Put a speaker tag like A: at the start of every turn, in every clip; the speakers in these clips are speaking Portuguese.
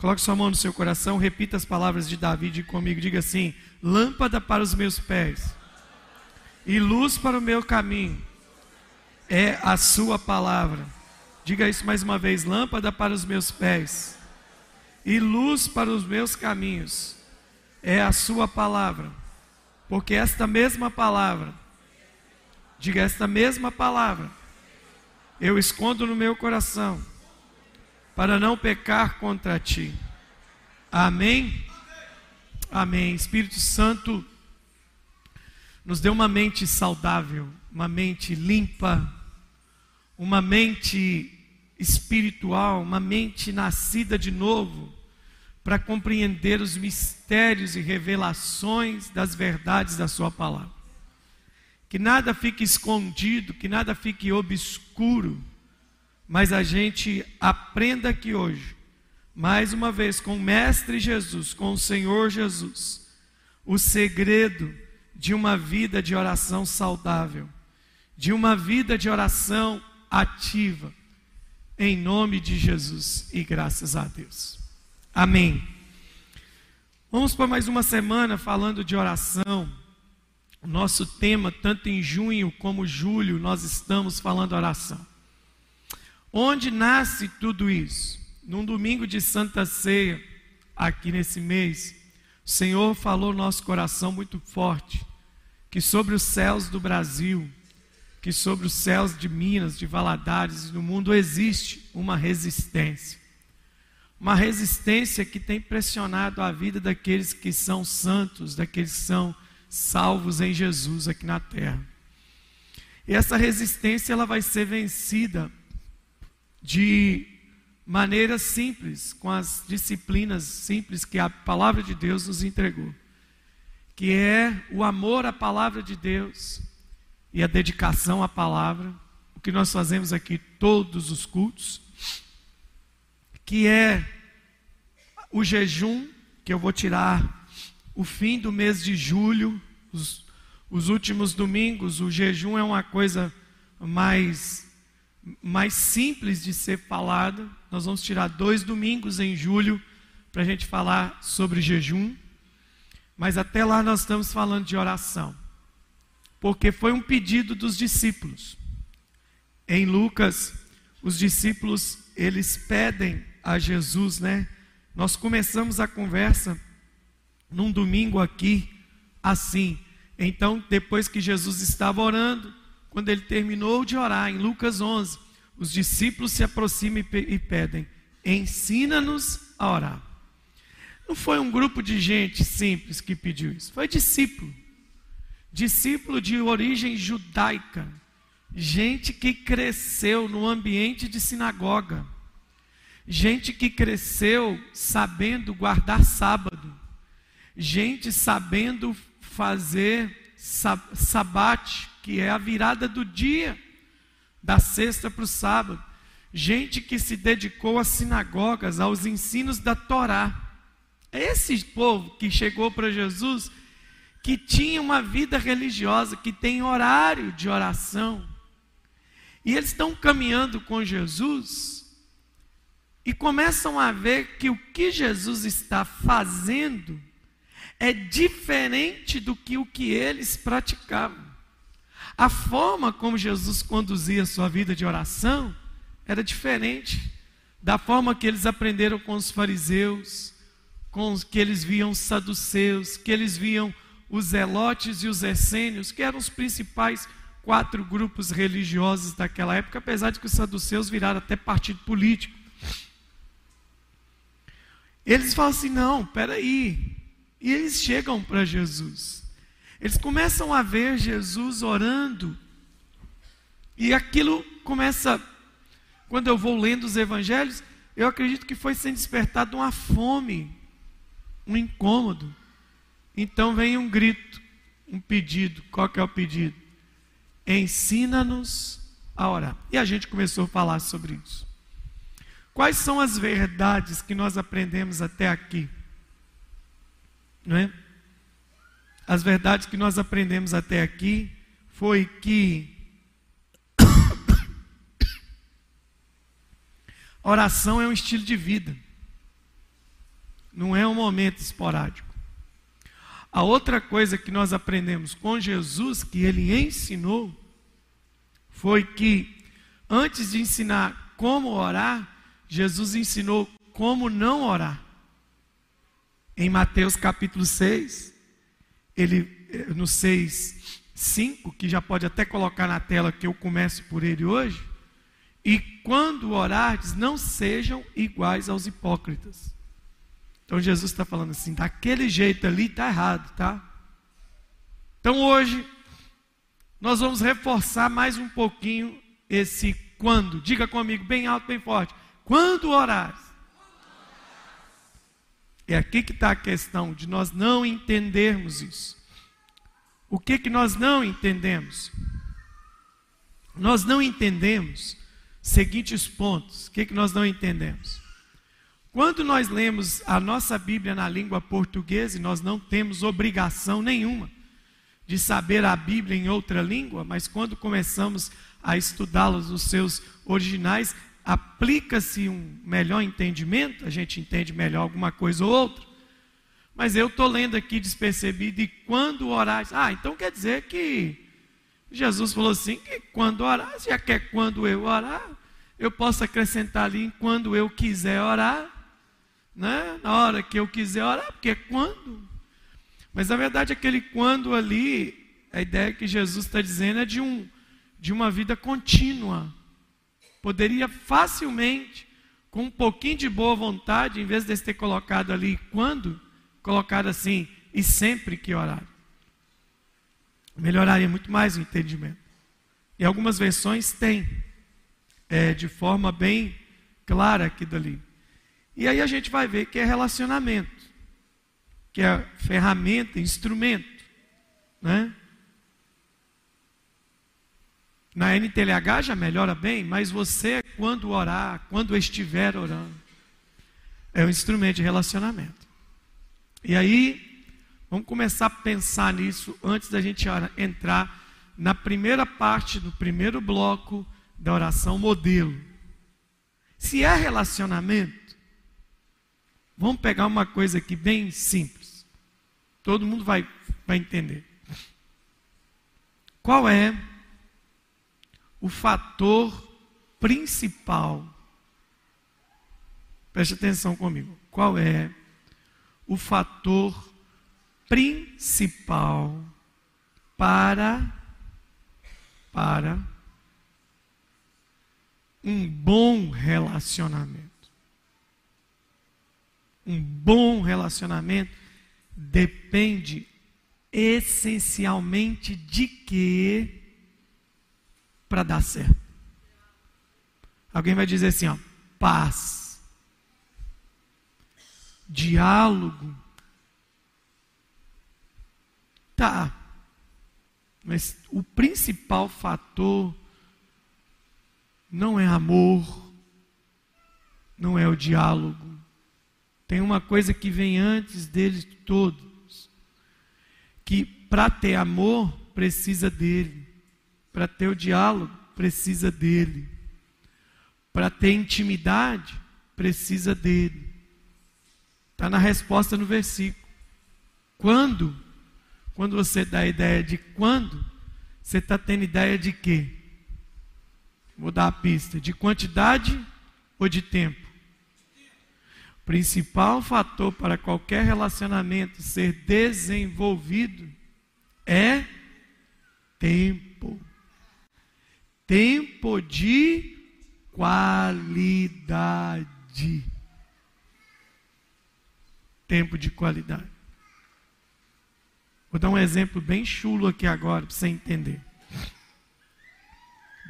A: Coloque sua mão no seu coração, repita as palavras de Davi comigo. Diga assim: Lâmpada para os meus pés e luz para o meu caminho é a Sua palavra. Diga isso mais uma vez: Lâmpada para os meus pés e luz para os meus caminhos é a Sua palavra. Porque esta mesma palavra, diga esta mesma palavra, eu escondo no meu coração para não pecar contra ti. Amém? Amém. Espírito Santo nos deu uma mente saudável, uma mente limpa, uma mente espiritual, uma mente nascida de novo, para compreender os mistérios e revelações das verdades da Sua palavra. Que nada fique escondido, que nada fique obscuro, mas a gente aprenda aqui hoje, mais uma vez, com o Mestre Jesus, com o Senhor Jesus, o segredo de uma vida de oração saudável, de uma vida de oração ativa, em nome de Jesus e graças a Deus. Amém. Vamos para mais uma semana falando de oração. O nosso tema, tanto em junho como julho, nós estamos falando oração. Onde nasce tudo isso? Num domingo de Santa Ceia, aqui nesse mês, o Senhor falou no nosso coração muito forte que sobre os céus do Brasil, que sobre os céus de Minas, de Valadares e do mundo existe uma resistência. Uma resistência que tem pressionado a vida daqueles que são santos, daqueles que são salvos em Jesus aqui na terra. E essa resistência ela vai ser vencida de maneira simples, com as disciplinas simples que a palavra de Deus nos entregou, que é o amor à palavra de Deus e a dedicação à palavra, o que nós fazemos aqui todos os cultos, que é o jejum, que eu vou tirar o fim do mês de julho, os, os últimos domingos, o jejum é uma coisa mais mais simples de ser falada. Nós vamos tirar dois domingos em julho para a gente falar sobre jejum. Mas até lá nós estamos falando de oração. Porque foi um pedido dos discípulos. Em Lucas, os discípulos, eles pedem a Jesus, né? Nós começamos a conversa num domingo aqui, assim. Então, depois que Jesus estava orando, quando ele terminou de orar, em Lucas 11, os discípulos se aproximam e pedem: ensina-nos a orar. Não foi um grupo de gente simples que pediu isso, foi discípulo. Discípulo de origem judaica, gente que cresceu no ambiente de sinagoga, gente que cresceu sabendo guardar sábado, gente sabendo fazer sabate, que é a virada do dia, da sexta para o sábado. Gente que se dedicou às sinagogas, aos ensinos da Torá. É esse povo que chegou para Jesus, que tinha uma vida religiosa, que tem horário de oração. E eles estão caminhando com Jesus e começam a ver que o que Jesus está fazendo é diferente do que o que eles praticavam. A forma como Jesus conduzia a sua vida de oração era diferente da forma que eles aprenderam com os fariseus, com os que eles viam os saduceus, que eles viam os zelotes e os essênios, que eram os principais quatro grupos religiosos daquela época, apesar de que os saduceus viraram até partido político. Eles falam assim: não, peraí. E eles chegam para Jesus. Eles começam a ver Jesus orando, e aquilo começa, quando eu vou lendo os evangelhos, eu acredito que foi sendo despertado uma fome, um incômodo. Então vem um grito, um pedido. Qual que é o pedido? Ensina-nos a orar. E a gente começou a falar sobre isso. Quais são as verdades que nós aprendemos até aqui? Não é? As verdades que nós aprendemos até aqui foi que oração é um estilo de vida. não é um momento esporádico. A outra coisa que nós aprendemos com Jesus, que ele ensinou, foi que antes de ensinar como orar, Jesus ensinou como não orar. Em Mateus capítulo 6, ele eh, no 6, 5, que já pode até colocar na tela que eu começo por ele hoje, e quando orardes, não sejam iguais aos hipócritas. Então Jesus está falando assim, daquele jeito ali está errado, tá? Então hoje, nós vamos reforçar mais um pouquinho esse quando. Diga comigo, bem alto, bem forte. Quando orares. É aqui que está a questão de nós não entendermos isso. O que que nós não entendemos? Nós não entendemos seguintes pontos. O que, que nós não entendemos? Quando nós lemos a nossa Bíblia na língua portuguesa, nós não temos obrigação nenhuma de saber a Bíblia em outra língua, mas quando começamos a estudá-los nos seus originais, aplica-se um melhor entendimento, a gente entende melhor alguma coisa ou outra. Mas eu estou lendo aqui despercebido, e quando orar, ah, então quer dizer que Jesus falou assim: que quando orar, já quer é quando eu orar, eu posso acrescentar ali quando eu quiser orar, né? na hora que eu quiser orar, porque é quando. Mas na verdade, aquele quando ali, a ideia que Jesus está dizendo é de, um, de uma vida contínua. Poderia facilmente, com um pouquinho de boa vontade, em vez de ter colocado ali quando, colocar assim, e sempre que orar melhoraria muito mais o entendimento. E algumas versões têm, é, de forma bem clara aqui dali. E aí a gente vai ver que é relacionamento, que é ferramenta, instrumento, né? Na NTLH já melhora bem, mas você, quando orar, quando estiver orando, é um instrumento de relacionamento. E aí, Vamos começar a pensar nisso antes da gente entrar na primeira parte do primeiro bloco da oração modelo. Se é relacionamento, vamos pegar uma coisa aqui bem simples. Todo mundo vai, vai entender. Qual é o fator principal? Preste atenção comigo. Qual é o fator principal para para um bom relacionamento. Um bom relacionamento depende essencialmente de quê para dar certo? Alguém vai dizer assim, ó, paz, diálogo, Tá. Mas o principal fator não é amor, não é o diálogo. Tem uma coisa que vem antes deles todos. Que para ter amor, precisa dele. Para ter o diálogo, precisa dele. Para ter intimidade, precisa dele. Está na resposta no versículo. Quando quando você dá a ideia de quando, você está tendo ideia de quê? Vou dar a pista: de quantidade ou de tempo? Principal fator para qualquer relacionamento ser desenvolvido é tempo. Tempo de qualidade. Tempo de qualidade. Vou dar um exemplo bem chulo aqui agora para você entender.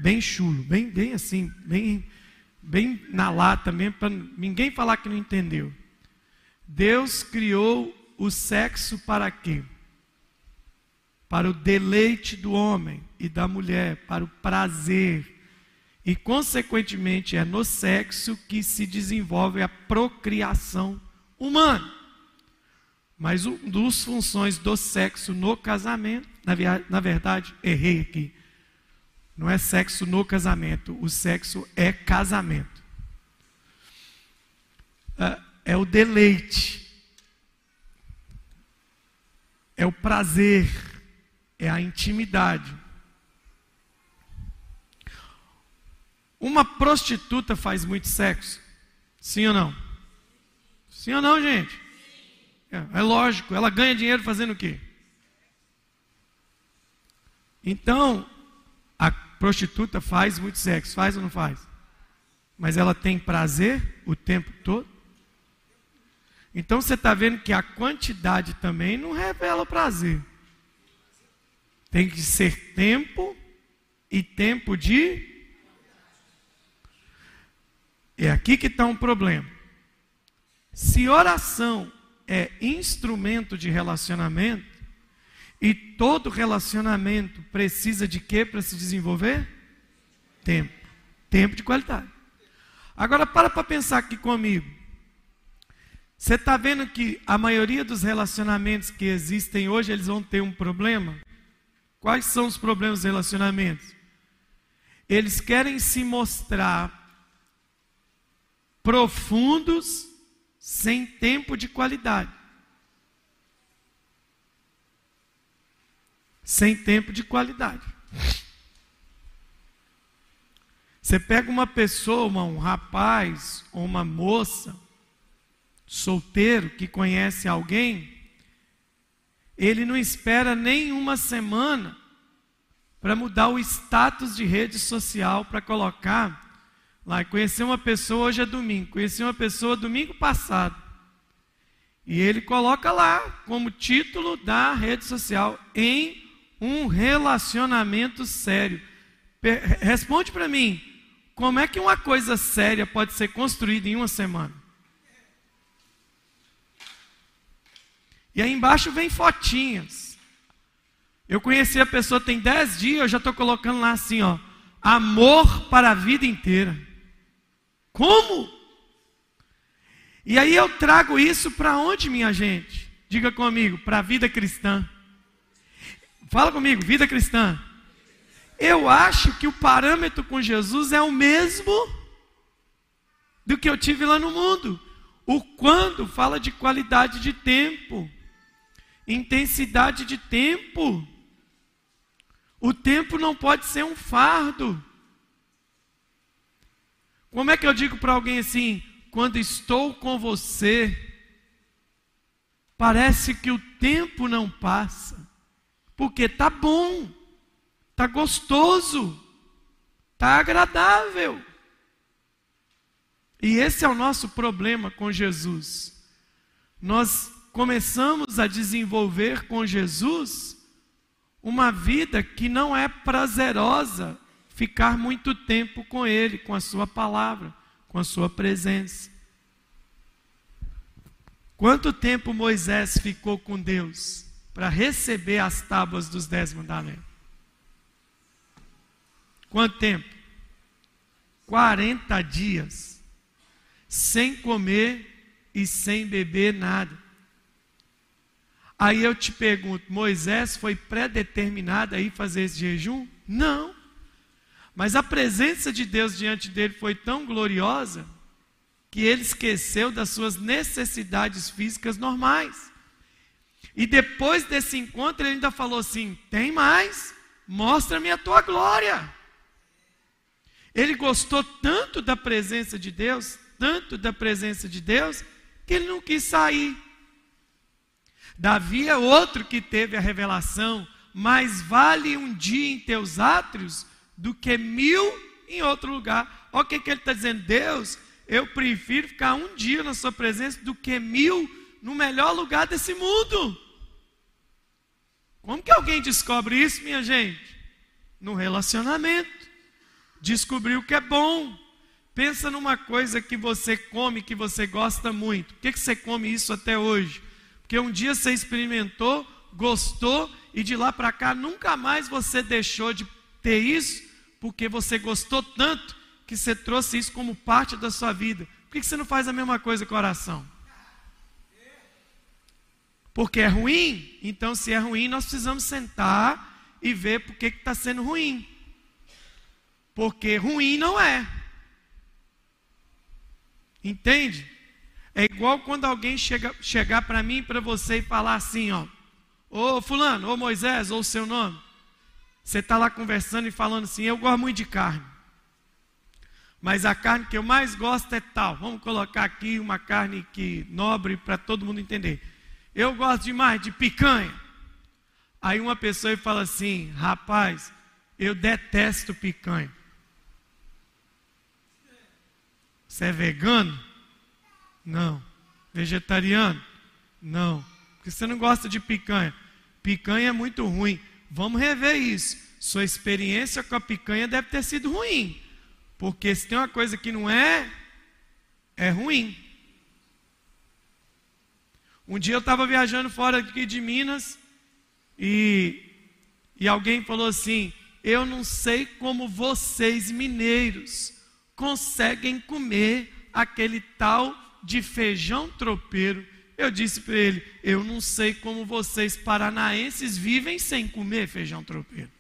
A: Bem chulo, bem, bem assim, bem, bem na lata mesmo, para ninguém falar que não entendeu. Deus criou o sexo para quê? Para o deleite do homem e da mulher, para o prazer. E, consequentemente, é no sexo que se desenvolve a procriação humana. Mas uma das funções do sexo no casamento, na, na verdade, errei aqui. Não é sexo no casamento, o sexo é casamento. É, é o deleite. o prazer, é a intimidade. Uma prostituta faz muito sexo? Sim ou não? Sim ou não, gente? É, é lógico, ela ganha dinheiro fazendo o quê? Então, a prostituta faz muito sexo, faz ou não faz? Mas ela tem prazer o tempo todo? Então você está vendo que a quantidade também não revela prazer. Tem que ser tempo e tempo de. É aqui que está um problema. Se oração é instrumento de relacionamento, e todo relacionamento precisa de quê para se desenvolver? Tempo. Tempo de qualidade. Agora para para pensar aqui comigo. Você está vendo que a maioria dos relacionamentos que existem hoje, eles vão ter um problema? Quais são os problemas dos relacionamentos? Eles querem se mostrar profundos sem tempo de qualidade. Sem tempo de qualidade. Você pega uma pessoa, um rapaz ou uma moça solteiro que conhece alguém, ele não espera nem uma semana para mudar o status de rede social para colocar lá. Conheci uma pessoa, hoje é domingo, conheci uma pessoa domingo passado. E ele coloca lá como título da rede social em um relacionamento sério. Responde para mim, como é que uma coisa séria pode ser construída em uma semana? E aí embaixo vem fotinhas. Eu conheci a pessoa tem 10 dias, eu já estou colocando lá assim, ó. Amor para a vida inteira. Como? E aí eu trago isso para onde, minha gente? Diga comigo, para a vida cristã. Fala comigo, vida cristã. Eu acho que o parâmetro com Jesus é o mesmo do que eu tive lá no mundo. O quando fala de qualidade de tempo intensidade de tempo. O tempo não pode ser um fardo. Como é que eu digo para alguém assim, quando estou com você, parece que o tempo não passa, porque tá bom, tá gostoso, tá agradável. E esse é o nosso problema com Jesus. Nós começamos a desenvolver com Jesus uma vida que não é prazerosa ficar muito tempo com Ele, com a Sua palavra, com a Sua presença. Quanto tempo Moisés ficou com Deus para receber as tábuas dos Dez Mandamentos? Quanto tempo? 40 dias, sem comer e sem beber nada. Aí eu te pergunto: Moisés foi predeterminado a ir fazer esse jejum? Não. Mas a presença de Deus diante dele foi tão gloriosa que ele esqueceu das suas necessidades físicas normais. E depois desse encontro, ele ainda falou assim: tem mais, mostra-me a tua glória. Ele gostou tanto da presença de Deus, tanto da presença de Deus, que ele não quis sair. Davi é outro que teve a revelação, mais vale um dia em teus átrios do que mil em outro lugar. Olha o que, que ele está dizendo, Deus, eu prefiro ficar um dia na sua presença do que mil no melhor lugar desse mundo. Como que alguém descobre isso, minha gente? No relacionamento. Descobrir o que é bom. Pensa numa coisa que você come, que você gosta muito. Por que, que você come isso até hoje? Porque um dia você experimentou, gostou e de lá para cá nunca mais você deixou de ter isso, porque você gostou tanto que você trouxe isso como parte da sua vida. Por que você não faz a mesma coisa com o coração? Porque é ruim? Então, se é ruim, nós precisamos sentar e ver por que está sendo ruim. Porque ruim não é. Entende? É igual quando alguém chega, chegar para mim e para você e falar assim, ó, Ô fulano, ô Moisés, ou seu nome. Você está lá conversando e falando assim, eu gosto muito de carne. Mas a carne que eu mais gosto é tal. Vamos colocar aqui uma carne que nobre para todo mundo entender. Eu gosto demais de picanha. Aí uma pessoa fala assim: rapaz, eu detesto picanha. Você é vegano? Não. Vegetariano? Não. Porque você não gosta de picanha. Picanha é muito ruim. Vamos rever isso. Sua experiência com a picanha deve ter sido ruim. Porque se tem uma coisa que não é, é ruim. Um dia eu estava viajando fora aqui de Minas e, e alguém falou assim: Eu não sei como vocês, mineiros, conseguem comer aquele tal de feijão tropeiro. Eu disse para ele: Eu não sei como vocês, paranaenses, vivem sem comer feijão tropeiro.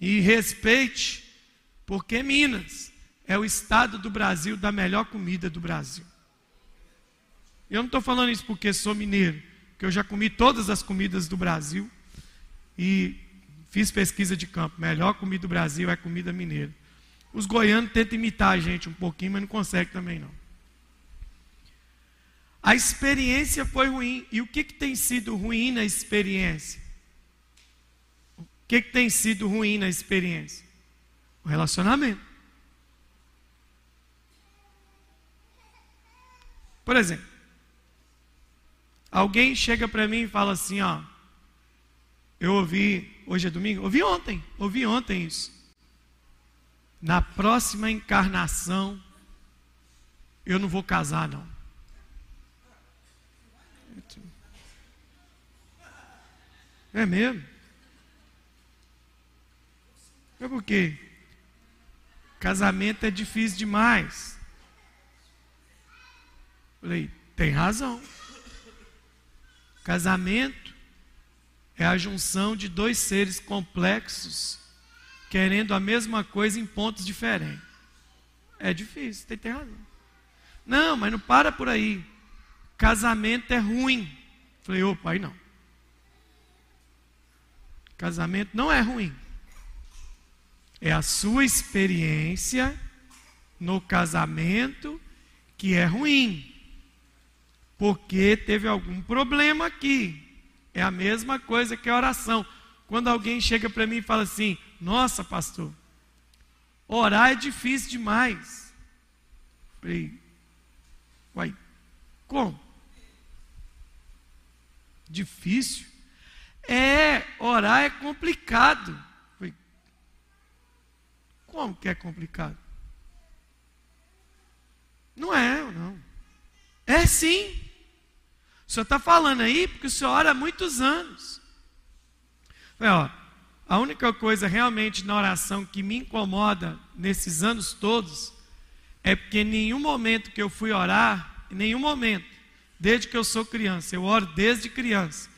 A: E respeite, porque Minas é o estado do Brasil da melhor comida do Brasil. Eu não estou falando isso porque sou mineiro, porque eu já comi todas as comidas do Brasil e fiz pesquisa de campo. Melhor comida do Brasil é comida mineira. Os goianos tentam imitar a gente um pouquinho, mas não conseguem também não. A experiência foi ruim. E o que, que tem sido ruim na experiência? O que, que tem sido ruim na experiência? O relacionamento. Por exemplo, Alguém chega para mim e fala assim, ó, eu ouvi, hoje é domingo, ouvi ontem, ouvi ontem isso. Na próxima encarnação, eu não vou casar, não. É mesmo? É por quê? Casamento é difícil demais. Falei, tem razão. Casamento é a junção de dois seres complexos querendo a mesma coisa em pontos diferentes. É difícil, tem, tem razão. Não, mas não para por aí. Casamento é ruim. Falei, ô pai, não. Casamento não é ruim. É a sua experiência no casamento que é ruim porque teve algum problema aqui. É a mesma coisa que a oração. Quando alguém chega para mim e fala assim: Nossa, pastor, orar é difícil demais. Falei, uai, como? Difícil? É, orar é complicado. Falei, como que é complicado? Não é, não. É sim. O senhor está falando aí porque o senhor ora há muitos anos. ó, a única coisa realmente na oração que me incomoda nesses anos todos é porque em nenhum momento que eu fui orar, em nenhum momento, desde que eu sou criança, eu oro desde criança,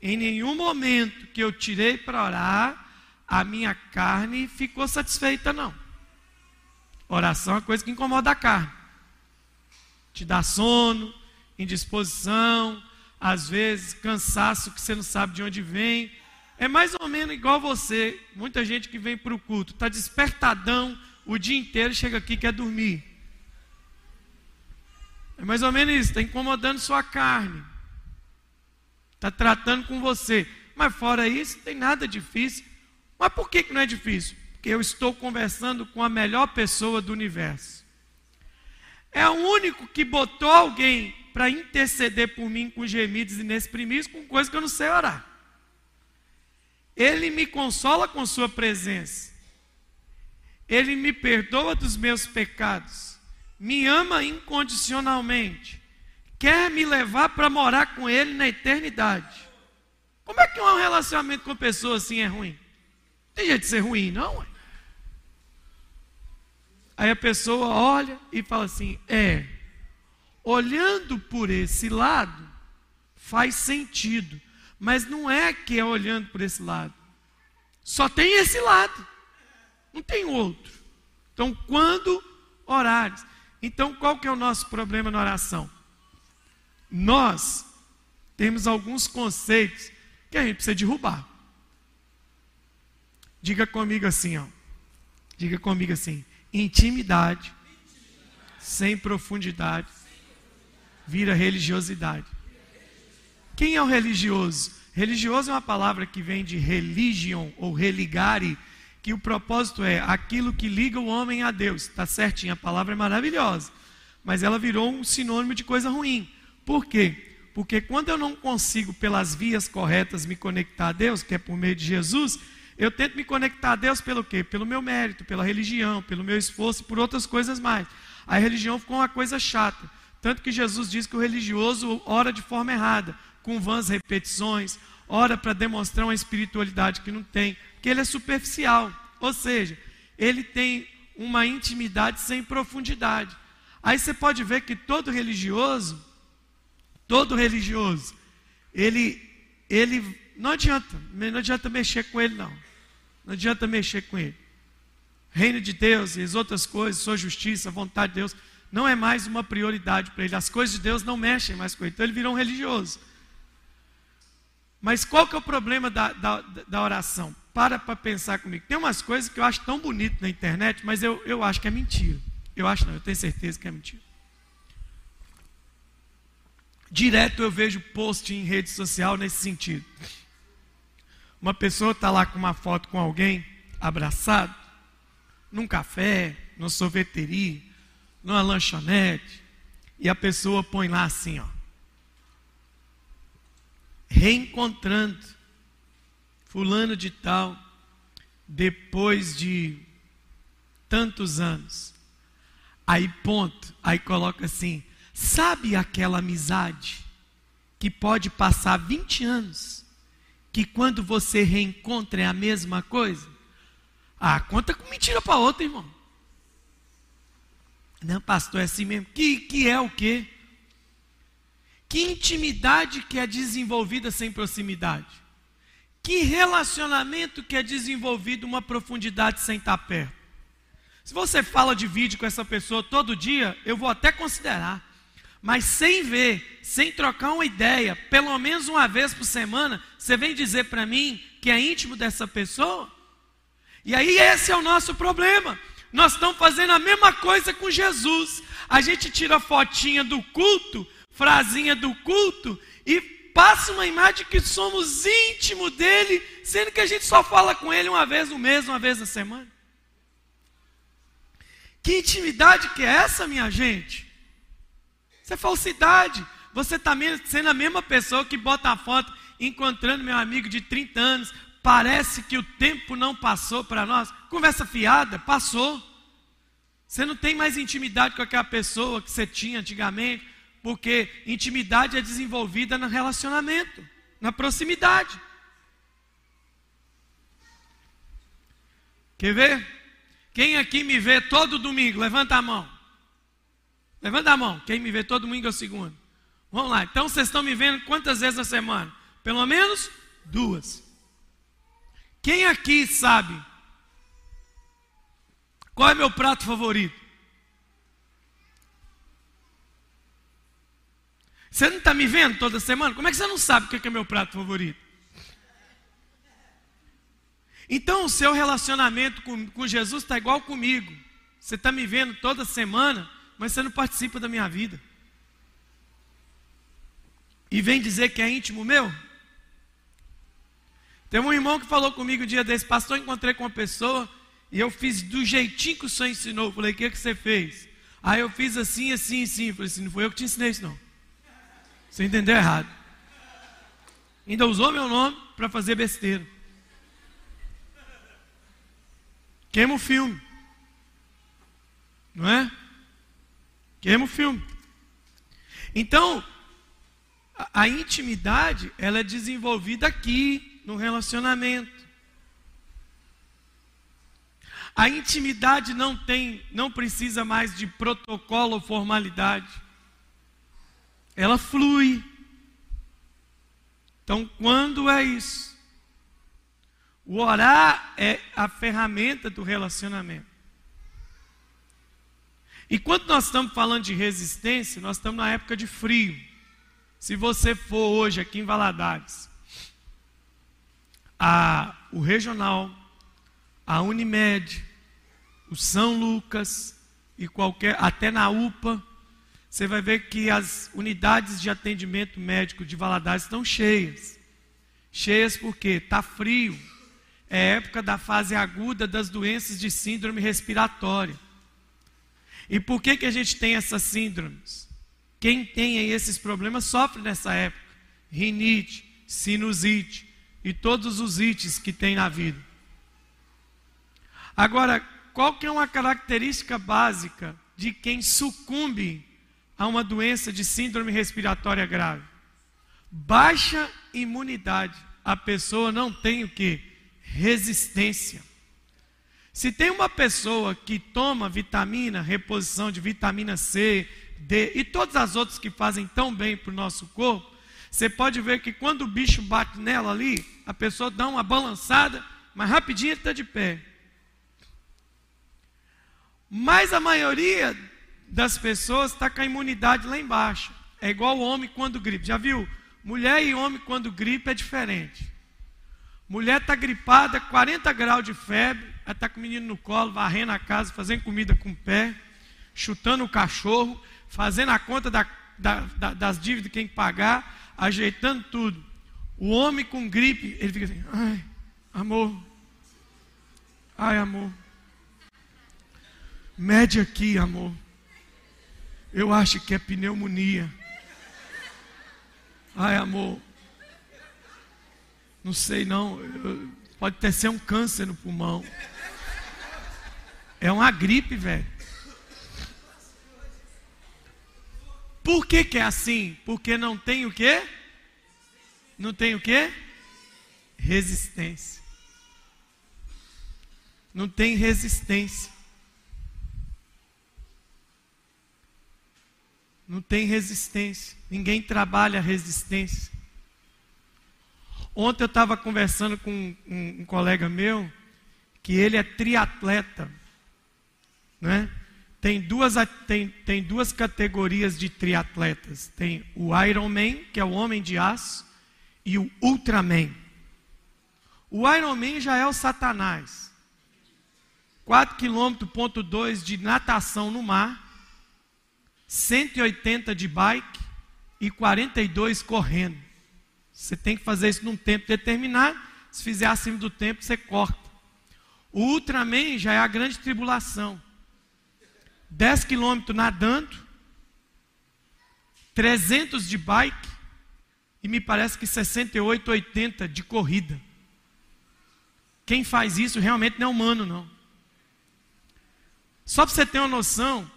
A: em nenhum momento que eu tirei para orar, a minha carne ficou satisfeita, não. Oração é uma coisa que incomoda a carne, te dá sono, indisposição, às vezes cansaço que você não sabe de onde vem. É mais ou menos igual você. Muita gente que vem para o culto, está despertadão o dia inteiro, chega aqui e quer dormir. É mais ou menos isso, está incomodando sua carne. Está tratando com você. Mas fora isso, não tem nada difícil. Mas por que, que não é difícil? Porque eu estou conversando com a melhor pessoa do universo. É o único que botou alguém para interceder por mim com gemidos inexprimíveis, com coisas que eu não sei orar. Ele me consola com Sua presença. Ele me perdoa dos meus pecados. Me ama incondicionalmente. Quer me levar para morar com Ele na eternidade. Como é que um relacionamento com pessoa assim é ruim? Tem jeito de ser ruim, não? Aí a pessoa olha e fala assim: é, olhando por esse lado, faz sentido. Mas não é que é olhando por esse lado. Só tem esse lado. Não tem outro. Então, quando orares. Então, qual que é o nosso problema na oração? nós temos alguns conceitos que a gente precisa derrubar. Diga comigo assim, ó. Diga comigo assim: intimidade sem profundidade vira religiosidade. Quem é o religioso? Religioso é uma palavra que vem de religion ou religare, que o propósito é aquilo que liga o homem a Deus. Está certinho, a palavra é maravilhosa, mas ela virou um sinônimo de coisa ruim. Por quê? Porque quando eu não consigo, pelas vias corretas, me conectar a Deus, que é por meio de Jesus, eu tento me conectar a Deus pelo quê? Pelo meu mérito, pela religião, pelo meu esforço por outras coisas mais. A religião ficou uma coisa chata. Tanto que Jesus diz que o religioso ora de forma errada, com vãs repetições, ora para demonstrar uma espiritualidade que não tem, que ele é superficial. Ou seja, ele tem uma intimidade sem profundidade. Aí você pode ver que todo religioso, todo religioso, ele, ele não adianta, não adianta mexer com ele não. Não adianta mexer com ele. Reino de Deus e as outras coisas, sua justiça, a vontade de Deus, não é mais uma prioridade para ele. As coisas de Deus não mexem mais com ele. Então ele virou um religioso. Mas qual que é o problema da, da, da oração? Para para pensar comigo. Tem umas coisas que eu acho tão bonito na internet, mas eu, eu acho que é mentira. Eu acho não, eu tenho certeza que é mentira. Direto eu vejo post em rede social nesse sentido. Uma pessoa está lá com uma foto com alguém, abraçado, num café, numa sorveteria, numa lanchonete, e a pessoa põe lá assim, ó. Reencontrando fulano de tal, depois de tantos anos. Aí ponto, aí coloca assim, Sabe aquela amizade que pode passar 20 anos, que quando você reencontra é a mesma coisa? Ah, conta com mentira para outra, irmão. Não, pastor, é assim mesmo. Que, que é o quê? Que intimidade que é desenvolvida sem proximidade? Que relacionamento que é desenvolvido uma profundidade sem estar perto? Se você fala de vídeo com essa pessoa todo dia, eu vou até considerar. Mas sem ver, sem trocar uma ideia, pelo menos uma vez por semana, você vem dizer para mim que é íntimo dessa pessoa? E aí esse é o nosso problema. Nós estamos fazendo a mesma coisa com Jesus. A gente tira a fotinha do culto, frasinha do culto e passa uma imagem que somos íntimo dele, sendo que a gente só fala com ele uma vez no mês, uma vez na semana. Que intimidade que é essa, minha gente? Isso é falsidade. Você está sendo a mesma pessoa que bota a foto encontrando meu amigo de 30 anos. Parece que o tempo não passou para nós. Conversa fiada, passou. Você não tem mais intimidade com aquela pessoa que você tinha antigamente, porque intimidade é desenvolvida no relacionamento, na proximidade. Quer ver? Quem aqui me vê todo domingo? Levanta a mão. Levanta a mão. Quem me vê todo domingo é o segundo. Vamos lá. Então vocês estão me vendo quantas vezes na semana? Pelo menos duas. Quem aqui sabe qual é meu prato favorito? Você não está me vendo toda semana? Como é que você não sabe o que é meu prato favorito? Então o seu relacionamento com, com Jesus está igual comigo. Você está me vendo toda semana mas você não participa da minha vida. E vem dizer que é íntimo meu? Tem um irmão que falou comigo um dia desse, pastor, encontrei com uma pessoa e eu fiz do jeitinho que o senhor ensinou. Falei, o que, que você fez? Aí eu fiz assim, assim, assim. Falei assim, não foi eu que te ensinei isso não. Você entendeu errado. Ainda usou meu nome para fazer besteira. Queima o filme. Não é? Queima o filme. Então, a, a intimidade, ela é desenvolvida aqui, no relacionamento. A intimidade não tem, não precisa mais de protocolo ou formalidade. Ela flui. Então, quando é isso? O orar é a ferramenta do relacionamento. E quando nós estamos falando de resistência, nós estamos na época de frio. Se você for hoje aqui em Valadares, a, o Regional, a Unimed, o São Lucas e qualquer, até na UPA, você vai ver que as unidades de atendimento médico de Valadares estão cheias. Cheias porque está frio. É época da fase aguda das doenças de síndrome respiratória. E por que, que a gente tem essas síndromes? Quem tem esses problemas sofre nessa época. Rinite, sinusite e todos os ites que tem na vida. Agora, qual que é uma característica básica de quem sucumbe a uma doença de síndrome respiratória grave? Baixa imunidade. A pessoa não tem o que? Resistência. Se tem uma pessoa que toma vitamina, reposição de vitamina C, D e todas as outras que fazem tão bem para o nosso corpo, você pode ver que quando o bicho bate nela ali, a pessoa dá uma balançada, mas rapidinho está de pé. Mas a maioria das pessoas está com a imunidade lá embaixo. É igual o homem quando gripe. Já viu? Mulher e homem quando gripe é diferente. Mulher está gripada, 40 graus de febre, está com o menino no colo, varrendo a casa, fazendo comida com o pé, chutando o cachorro, fazendo a conta da, da, da, das dívidas que tem que pagar, ajeitando tudo. O homem com gripe, ele fica assim, ai, amor, ai, amor, mede aqui, amor. Eu acho que é pneumonia. Ai, amor, não sei não, pode ter ser um câncer no pulmão. É uma gripe, velho. Por que, que é assim? Porque não tem o quê? Não tem o quê? Resistência. Não tem resistência. Não tem resistência. Ninguém trabalha resistência. Ontem eu estava conversando com um, um, colega meu, que ele é triatleta. Né? Tem, duas, tem, tem duas categorias de triatletas. Tem o Ironman, que é o homem de aço, e o Ultraman. O Ironman já é o Satanás. 4 km, ponto 2 de natação no mar, 180 de bike e 42 correndo. Você tem que fazer isso num tempo determinado. Se fizer acima do tempo, você corta. O Ultraman já é a grande tribulação. 10 quilômetros nadando, 300 de bike e me parece que 68, 80 de corrida. Quem faz isso realmente não é humano, não. Só para você ter uma noção,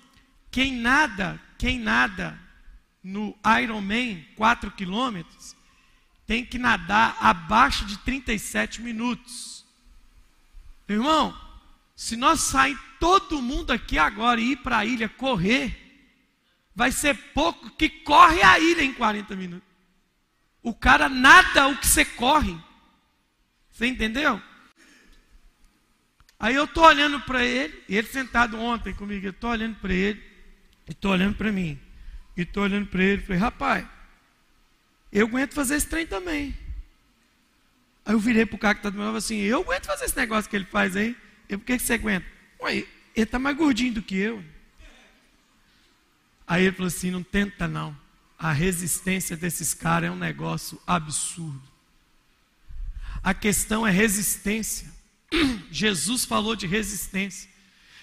A: quem nada, quem nada no Ironman 4 quilômetros, tem que nadar abaixo de 37 minutos. Irmão, se nós sair todo mundo aqui agora e ir para a ilha correr, vai ser pouco que corre a ilha em 40 minutos. O cara nada o que você corre. Você entendeu? Aí eu estou olhando para ele, ele sentado ontem comigo, eu estou olhando para ele, e estou olhando para mim, e estou olhando para ele, falei, rapaz, eu aguento fazer esse trem também. Aí eu virei para o cara que está do meu lado assim, eu aguento fazer esse negócio que ele faz aí. Eu, por que, que você aguenta? Ué, ele está mais gordinho do que eu. Aí ele falou assim, não tenta não. A resistência desses caras é um negócio absurdo. A questão é resistência. Jesus falou de resistência.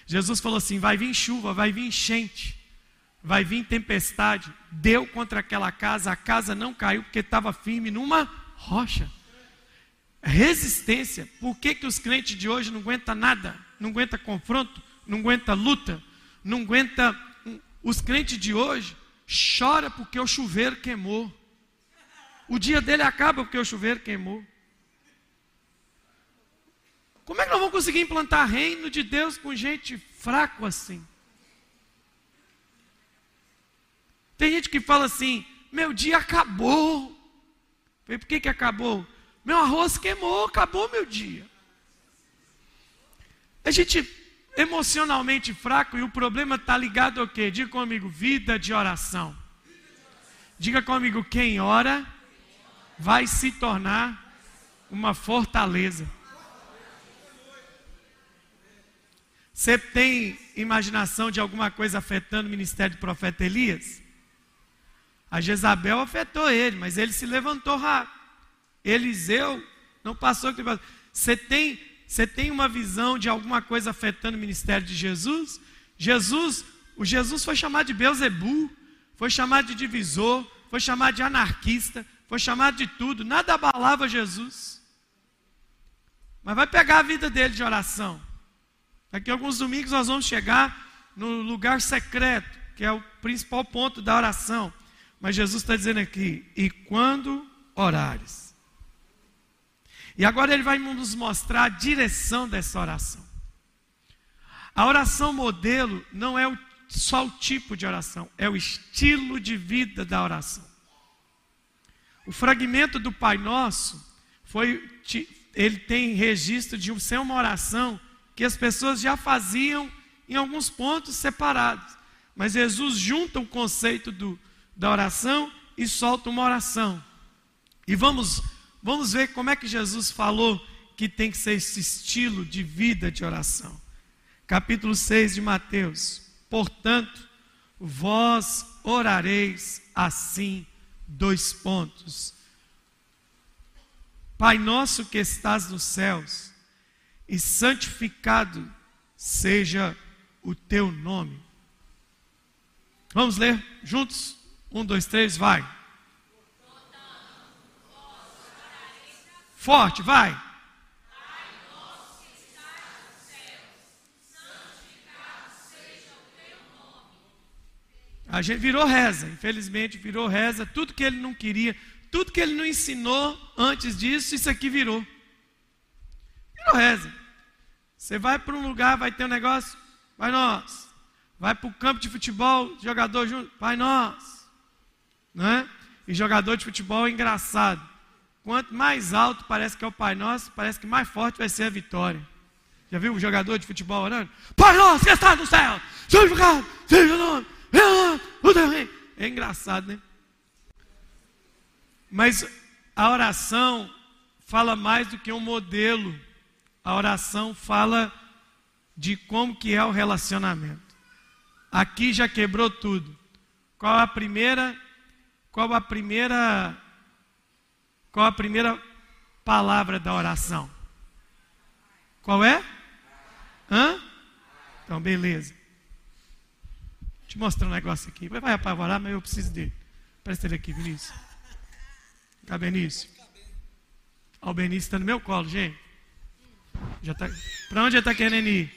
A: Jesus falou assim: vai vir chuva, vai vir enchente vai vir tempestade, deu contra aquela casa, a casa não caiu porque estava firme numa rocha. Resistência. Por que, que os crentes de hoje não aguentam nada? Não aguenta confronto, não aguenta luta, não aguenta. Os crentes de hoje chora porque o chuveiro queimou. O dia dele acaba porque o chuveiro queimou. Como é que nós vamos conseguir implantar reino de Deus com gente fraco assim? Tem gente que fala assim: meu dia acabou. Falei, por que, que acabou? Meu arroz queimou, acabou meu dia. A gente emocionalmente fraco e o problema está ligado ao quê? Diga comigo, vida de oração. Diga comigo: quem ora vai se tornar uma fortaleza. Você tem imaginação de alguma coisa afetando o ministério do profeta Elias? A Jezabel afetou ele, mas ele se levantou rápido. Eliseu não passou. Você tem, você tem uma visão de alguma coisa afetando o ministério de Jesus? Jesus, o Jesus foi chamado de Beuzebu, foi chamado de divisor, foi chamado de anarquista, foi chamado de tudo, nada abalava Jesus. Mas vai pegar a vida dele de oração. Daqui a alguns domingos nós vamos chegar no lugar secreto, que é o principal ponto da oração. Mas Jesus está dizendo aqui: e quando orares. E agora ele vai nos mostrar a direção dessa oração. A oração modelo não é só o tipo de oração, é o estilo de vida da oração. O fragmento do Pai Nosso foi, ele tem registro de ser uma oração que as pessoas já faziam em alguns pontos separados. Mas Jesus junta o conceito do, da oração e solta uma oração. E vamos, vamos ver como é que Jesus falou que tem que ser esse estilo de vida de oração. Capítulo 6 de Mateus. Portanto, vós orareis assim, dois pontos. Pai nosso que estás nos céus, e santificado seja o teu nome. Vamos ler juntos? Um, dois, três, vai. Forte, vai. A gente virou reza, infelizmente virou reza. Tudo que ele não queria, tudo que ele não ensinou antes disso, isso aqui virou. Virou reza. Você vai para um lugar, vai ter um negócio, vai nós. Vai para o campo de futebol, jogador junto, vai nós. Né? E jogador de futebol é engraçado. Quanto mais alto parece que é o Pai Nosso, parece que mais forte vai ser a vitória. Já viu um jogador de futebol orando? Pai Nosso que está no céu, santificado, seja o nome, é engraçado, né? Mas a oração fala mais do que um modelo. A oração fala de como que é o relacionamento. Aqui já quebrou tudo. Qual a primeira? Qual a primeira? Qual a primeira palavra da oração? Qual é? Hã? Então, beleza. Eu te mostrar um negócio aqui. Vai apavorar, mas eu preciso dele. Presta ele aqui, Vinícius. Cá, Benício. Ó, o Benício está no meu colo, gente. Já tá... Para onde ele está querendo ir?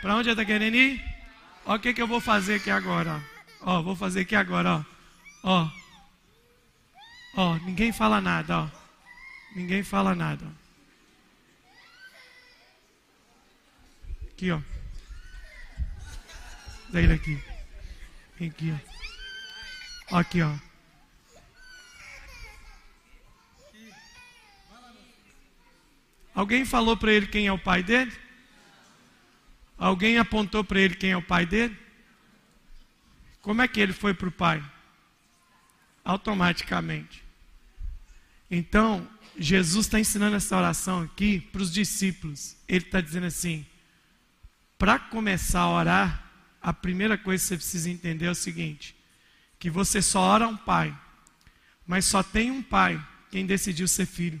A: Para onde ele está querendo ir? Ó, o que, que eu vou fazer aqui agora. Ó, ó vou fazer aqui agora. Ó. ó. Ó, ninguém fala nada. Ó. Ninguém fala nada. Aqui, ó. Daí daqui. Vem aqui, ó. Aqui, ó. Alguém falou para ele quem é o pai dele? Alguém apontou para ele quem é o pai dele? Como é que ele foi para o pai? Automaticamente. Então, Jesus está ensinando essa oração aqui para os discípulos. Ele está dizendo assim: para começar a orar, a primeira coisa que você precisa entender é o seguinte: que você só ora um pai, mas só tem um pai quem decidiu ser filho.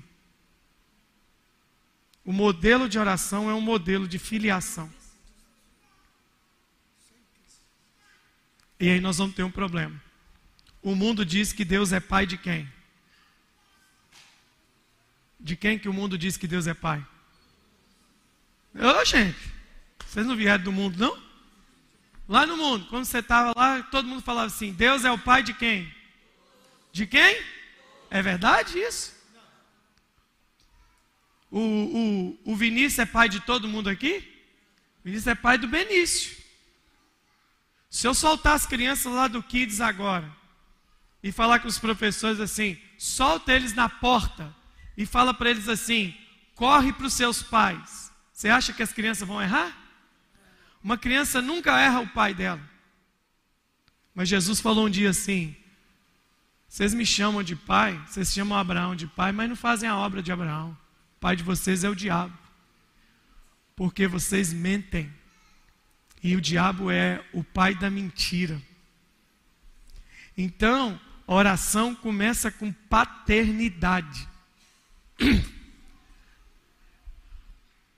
A: O modelo de oração é um modelo de filiação. E aí nós vamos ter um problema. O mundo diz que Deus é pai de quem? De quem que o mundo diz que Deus é pai? Ô, gente, vocês não vieram do mundo, não? Lá no mundo, quando você estava lá, todo mundo falava assim: Deus é o pai de quem? De quem? É verdade isso? O, o, o Vinícius é pai de todo mundo aqui? O Vinícius é pai do Benício. Se eu soltar as crianças lá do Kids agora e falar com os professores assim, solta eles na porta e fala para eles assim: corre para os seus pais. Você acha que as crianças vão errar? Uma criança nunca erra o pai dela. Mas Jesus falou um dia assim: Vocês me chamam de pai, vocês chamam Abraão de pai, mas não fazem a obra de Abraão. O pai de vocês é o diabo. Porque vocês mentem. E o diabo é o pai da mentira. Então, oração começa com paternidade.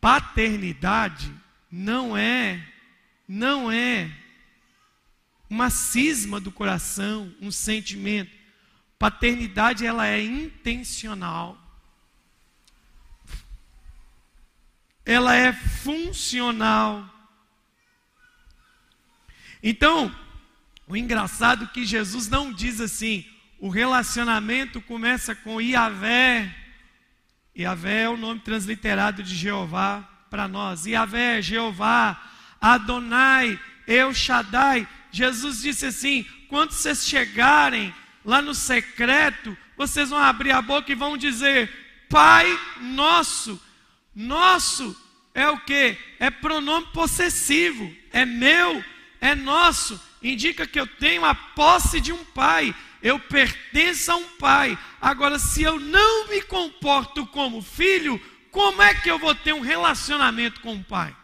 A: Paternidade não é não é uma cisma do coração, um sentimento. Paternidade ela é intencional. Ela é funcional. Então, o engraçado é que Jesus não diz assim, o relacionamento começa com Iavé. Iavé é o nome transliterado de Jeová para nós. Iavé, Jeová, Adonai, El Shaddai. Jesus disse assim: quando vocês chegarem lá no secreto, vocês vão abrir a boca e vão dizer: Pai nosso. Nosso é o que? É pronome possessivo, é meu, é nosso. Indica que eu tenho a posse de um pai, eu pertenço a um pai. Agora, se eu não me comporto como filho, como é que eu vou ter um relacionamento com o pai?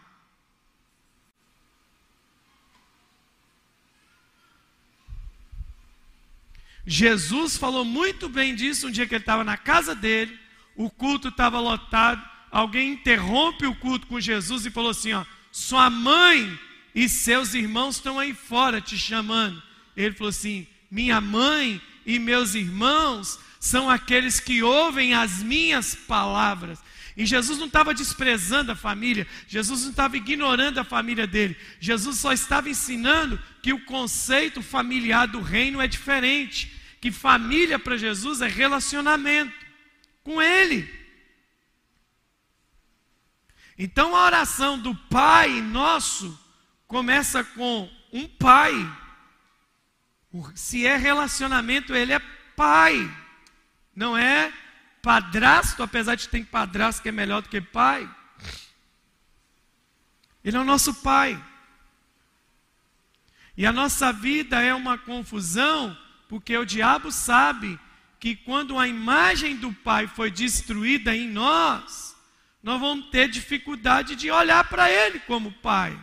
A: Jesus falou muito bem disso um dia que ele estava na casa dele, o culto estava lotado, alguém interrompe o culto com Jesus e falou assim: ó, sua mãe e seus irmãos estão aí fora te chamando. Ele falou assim: minha mãe e meus irmãos são aqueles que ouvem as minhas palavras. E Jesus não estava desprezando a família, Jesus não estava ignorando a família dele, Jesus só estava ensinando que o conceito familiar do reino é diferente, que família para Jesus é relacionamento com Ele. Então a oração do Pai Nosso começa com um pai. Se é relacionamento, ele é pai, não é padrasto, apesar de ter padrasto que é melhor do que pai. Ele é o nosso pai. E a nossa vida é uma confusão, porque o diabo sabe que quando a imagem do pai foi destruída em nós, nós vamos ter dificuldade de olhar para ele como pai.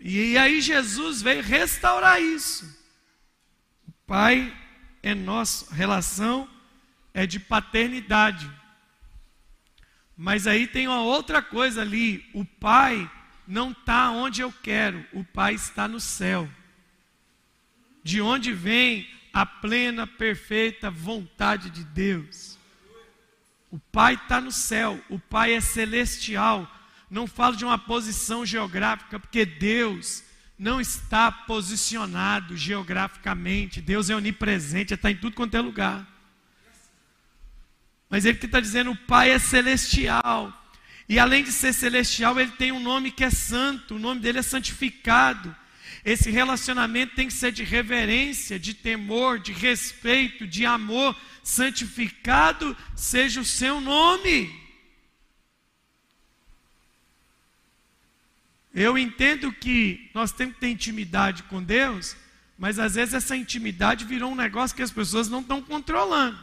A: E aí Jesus veio restaurar isso. O pai é nosso, relação é de paternidade. Mas aí tem uma outra coisa ali: o Pai não está onde eu quero, o Pai está no céu. De onde vem a plena, perfeita vontade de Deus. O Pai está no céu, o Pai é celestial. Não falo de uma posição geográfica, porque Deus não está posicionado geograficamente. Deus é onipresente, está em tudo quanto é lugar. Mas ele que está dizendo, o Pai é celestial. E além de ser celestial, ele tem um nome que é santo, o nome dele é santificado. Esse relacionamento tem que ser de reverência, de temor, de respeito, de amor. Santificado seja o seu nome. Eu entendo que nós temos que ter intimidade com Deus, mas às vezes essa intimidade virou um negócio que as pessoas não estão controlando.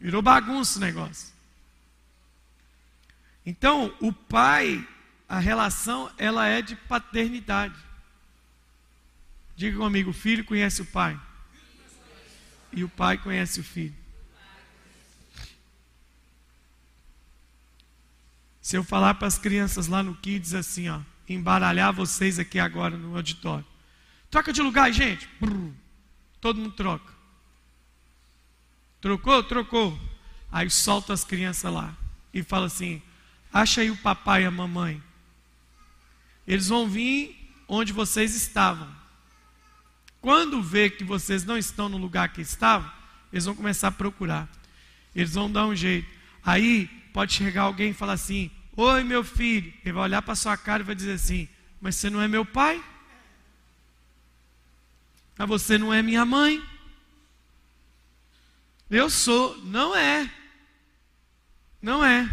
A: Virou bagunça o negócio. Então, o pai, a relação, ela é de paternidade. Diga comigo, o filho conhece o pai. E o pai conhece o filho. Se eu falar para as crianças lá no Kids assim, ó, embaralhar vocês aqui agora no auditório. Troca de lugar, gente. Brrr. Todo mundo troca. Trocou? Trocou. Aí solta as crianças lá e fala assim: acha aí o papai e a mamãe. Eles vão vir onde vocês estavam. Quando vê que vocês não estão no lugar que estavam, eles vão começar a procurar. Eles vão dar um jeito. Aí pode chegar alguém e falar assim: Oi, meu filho. Ele vai olhar para sua cara e vai dizer assim: Mas você não é meu pai? Mas você não é minha mãe? Eu sou, não é. Não é.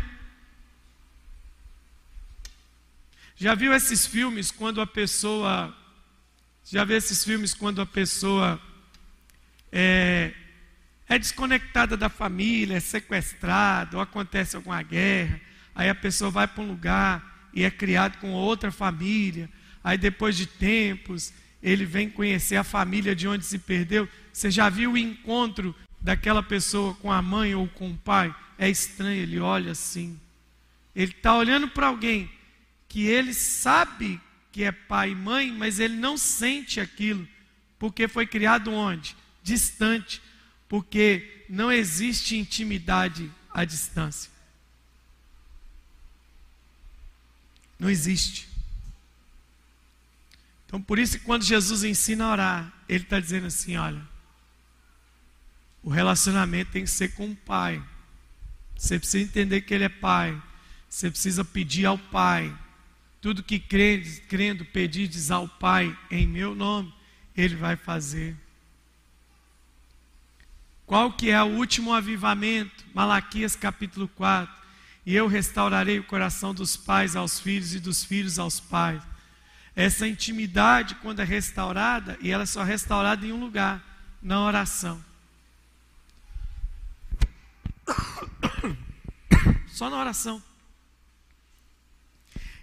A: Já viu esses filmes quando a pessoa Já vê esses filmes quando a pessoa é, é desconectada da família, é sequestrada, ou acontece alguma guerra, aí a pessoa vai para um lugar e é criado com outra família, aí depois de tempos ele vem conhecer a família de onde se perdeu. Você já viu o encontro daquela pessoa com a mãe ou com o pai? É estranho, ele olha assim. Ele está olhando para alguém que ele sabe que é pai e mãe, mas ele não sente aquilo, porque foi criado onde? Distante, porque não existe intimidade à distância. Não existe. Então, por isso, quando Jesus ensina a orar, ele está dizendo assim: olha, o relacionamento tem que ser com o Pai. Você precisa entender que Ele é Pai. Você precisa pedir ao Pai. Tudo que crendo, crendo pedirdes ao Pai em meu nome, Ele vai fazer. Qual que é o último avivamento? Malaquias capítulo 4. E eu restaurarei o coração dos pais aos filhos e dos filhos aos pais. Essa intimidade, quando é restaurada, e ela é só restaurada em um lugar, na oração. Só na oração.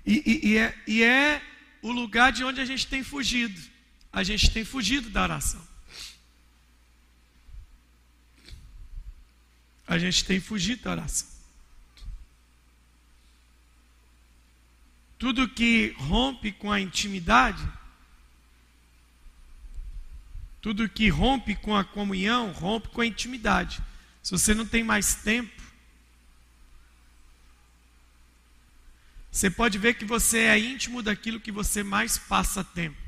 A: E, e, e, é, e é o lugar de onde a gente tem fugido. A gente tem fugido da oração. A gente tem fugido da oração. Tudo que rompe com a intimidade, tudo que rompe com a comunhão, rompe com a intimidade. Se você não tem mais tempo, você pode ver que você é íntimo daquilo que você mais passa tempo.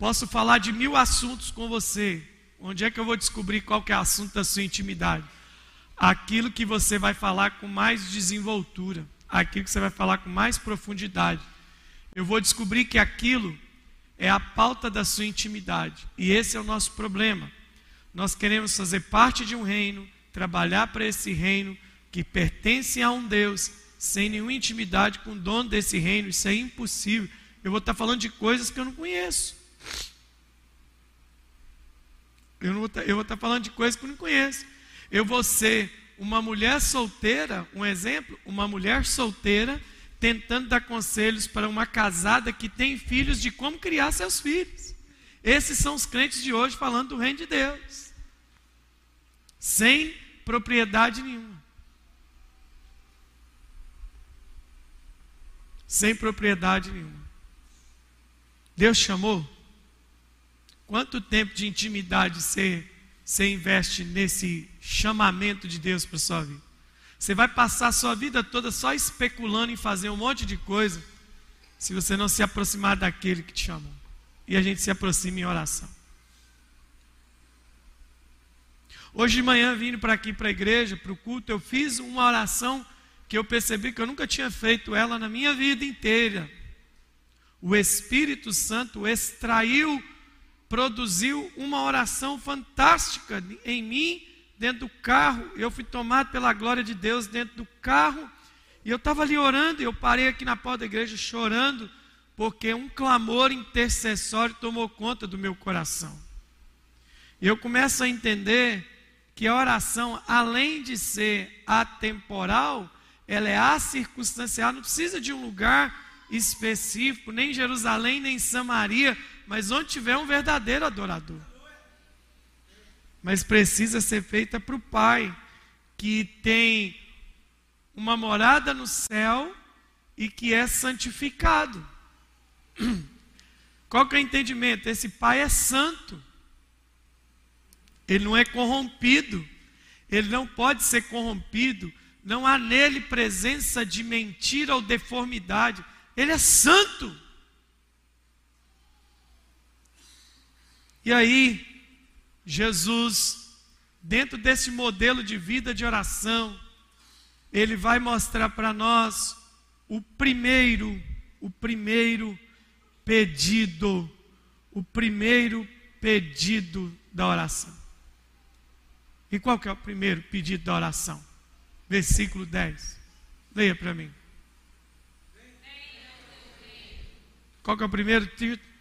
A: Posso falar de mil assuntos com você. Onde é que eu vou descobrir qual que é o assunto da sua intimidade? Aquilo que você vai falar com mais desenvoltura, aquilo que você vai falar com mais profundidade. Eu vou descobrir que aquilo é a pauta da sua intimidade. E esse é o nosso problema. Nós queremos fazer parte de um reino, trabalhar para esse reino que pertence a um Deus, sem nenhuma intimidade com o dono desse reino. Isso é impossível. Eu vou estar falando de coisas que eu não conheço. Eu, não vou estar, eu vou estar falando de coisas que eu não conheço. Eu vou ser uma mulher solteira, um exemplo, uma mulher solteira tentando dar conselhos para uma casada que tem filhos de como criar seus filhos. Esses são os crentes de hoje falando do reino de Deus. Sem propriedade nenhuma. Sem propriedade nenhuma. Deus chamou? Quanto tempo de intimidade você, você investe nesse chamamento de Deus para sua vida? Você vai passar a sua vida toda só especulando em fazer um monte de coisa, se você não se aproximar daquele que te chamou. E a gente se aproxima em oração. Hoje de manhã, vindo para aqui para a igreja, para o culto, eu fiz uma oração que eu percebi que eu nunca tinha feito ela na minha vida inteira. O Espírito Santo extraiu, produziu uma oração fantástica em mim dentro do carro, eu fui tomado pela glória de Deus dentro do carro, e eu estava ali orando, e eu parei aqui na porta da igreja chorando, porque um clamor intercessório tomou conta do meu coração. E eu começo a entender que a oração, além de ser atemporal, ela é acircunstancial, não precisa de um lugar específico, nem Jerusalém, nem Samaria, mas onde tiver um verdadeiro adorador mas precisa ser feita para o Pai, que tem uma morada no céu e que é santificado. Qual que é o entendimento? Esse Pai é santo. Ele não é corrompido. Ele não pode ser corrompido. Não há nele presença de mentira ou deformidade. Ele é santo. E aí, Jesus, dentro desse modelo de vida de oração, ele vai mostrar para nós o primeiro, o primeiro pedido, o primeiro pedido da oração. E qual que é o primeiro pedido da oração? Versículo 10. Leia para mim. Qual que é o primeiro título?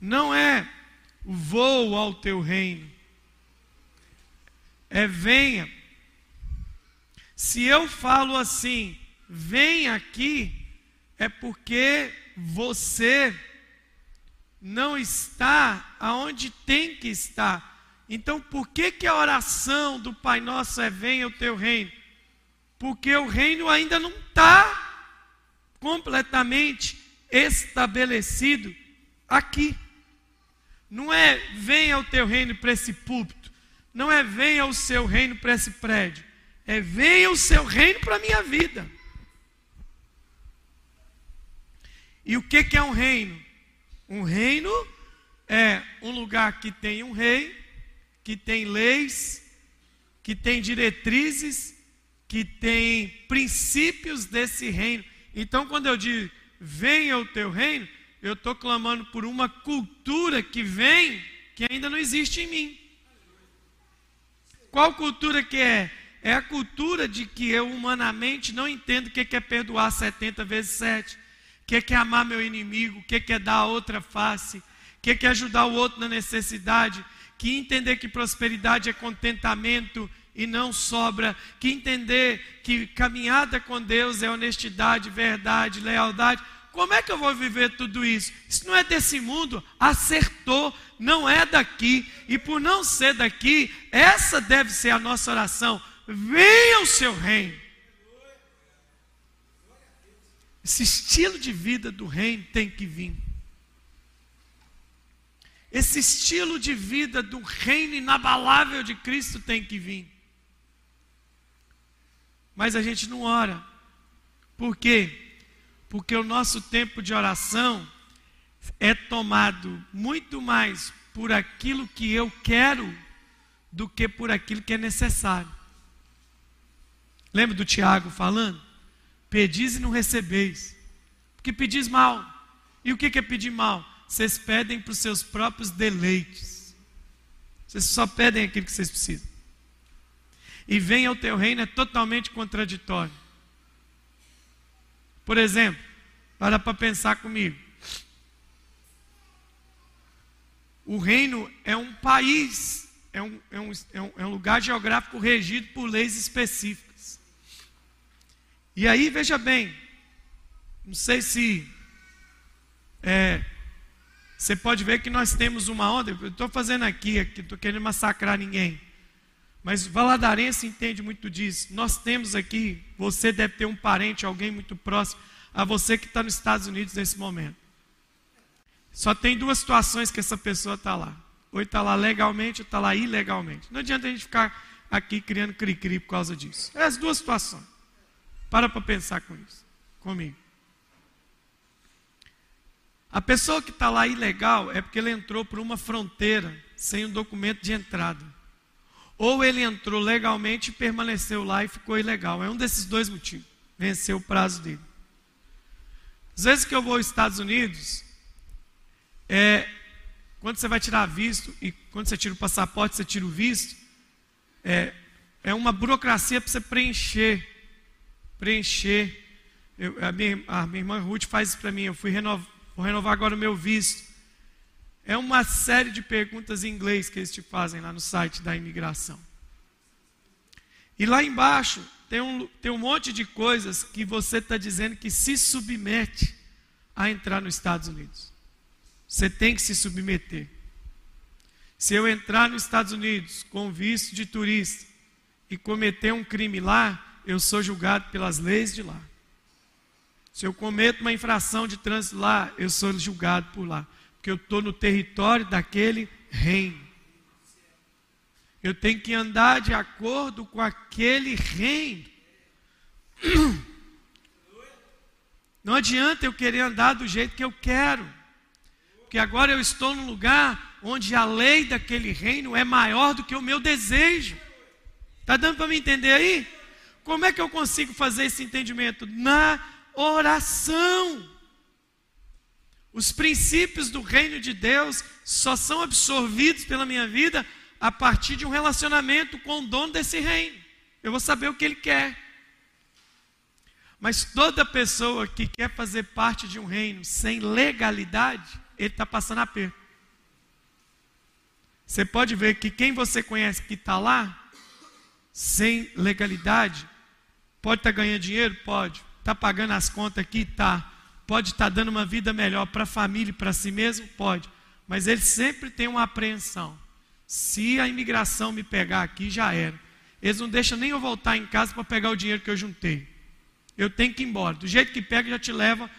A: Não é vou ao teu reino. É venha. Se eu falo assim, vem aqui, é porque você não está aonde tem que estar. Então, por que, que a oração do Pai Nosso é venha o teu reino? Porque o reino ainda não está completamente estabelecido aqui. Não é venha o teu reino para esse púlpito. Não é venha o seu reino para esse prédio. É venha o seu reino para a minha vida. E o que, que é um reino? Um reino é um lugar que tem um rei, que tem leis, que tem diretrizes, que tem princípios desse reino. Então, quando eu digo venha o teu reino, eu estou clamando por uma cultura que vem, que ainda não existe em mim. Qual cultura que é? É a cultura de que eu humanamente não entendo o que é perdoar 70 vezes 7, o que é amar meu inimigo, o que é dar a outra face, o que é ajudar o outro na necessidade, que entender que prosperidade é contentamento e não sobra, que entender que caminhada com Deus é honestidade, verdade, lealdade. Como é que eu vou viver tudo isso? Isso não é desse mundo, acertou, não é daqui, e por não ser daqui, essa deve ser a nossa oração. Venha o seu reino. Esse estilo de vida do reino tem que vir. Esse estilo de vida do reino inabalável de Cristo tem que vir. Mas a gente não ora. Por quê? Porque o nosso tempo de oração é tomado muito mais por aquilo que eu quero do que por aquilo que é necessário. Lembra do Tiago falando? Pedis e não recebeis, porque pedis mal. E o que é pedir mal? vocês pedem para os seus próprios deleites. Vocês só pedem aquilo que vocês precisam. E vem ao teu reino é totalmente contraditório. Por exemplo, para para pensar comigo. O reino é um país, é um, é, um, é, um, é um lugar geográfico regido por leis específicas. E aí, veja bem, não sei se é, você pode ver que nós temos uma onda, eu estou fazendo aqui, aqui estou querendo massacrar ninguém. Mas Valadarense entende muito disso. Nós temos aqui, você deve ter um parente, alguém muito próximo a você que está nos Estados Unidos nesse momento. Só tem duas situações que essa pessoa está lá. Ou está lá legalmente, ou está lá ilegalmente. Não adianta a gente ficar aqui criando cri-cri por causa disso. É as duas situações. Para para pensar com isso, comigo. A pessoa que está lá ilegal é porque ele entrou por uma fronteira sem um documento de entrada. Ou ele entrou legalmente e permaneceu lá e ficou ilegal. É um desses dois motivos. Venceu o prazo dele. Às vezes que eu vou aos Estados Unidos, é, quando você vai tirar visto e quando você tira o passaporte, você tira o visto, é, é uma burocracia para você preencher. Preencher. Eu, a, minha, a minha irmã Ruth faz isso para mim. Eu fui renovar vou renovar agora o meu visto. É uma série de perguntas em inglês que eles te fazem lá no site da imigração. E lá embaixo tem um, tem um monte de coisas que você está dizendo que se submete a entrar nos Estados Unidos. Você tem que se submeter. Se eu entrar nos Estados Unidos com visto de turista e cometer um crime lá, eu sou julgado pelas leis de lá. Se eu cometo uma infração de trânsito lá, eu sou julgado por lá. Porque eu estou no território daquele reino. Eu tenho que andar de acordo com aquele reino. Não adianta eu querer andar do jeito que eu quero. Porque agora eu estou num lugar onde a lei daquele reino é maior do que o meu desejo. Está dando para me entender aí? Como é que eu consigo fazer esse entendimento? Na oração. Os princípios do reino de Deus só são absorvidos pela minha vida a partir de um relacionamento com o dono desse reino. Eu vou saber o que ele quer. Mas toda pessoa que quer fazer parte de um reino sem legalidade, ele está passando aperto. Você pode ver que quem você conhece que está lá, sem legalidade, pode estar tá ganhando dinheiro? Pode. Está pagando as contas aqui? Está. Pode estar tá dando uma vida melhor para a família e para si mesmo? Pode. Mas ele sempre tem uma apreensão. Se a imigração me pegar aqui, já era. Eles não deixam nem eu voltar em casa para pegar o dinheiro que eu juntei. Eu tenho que ir embora. Do jeito que pega, já te leva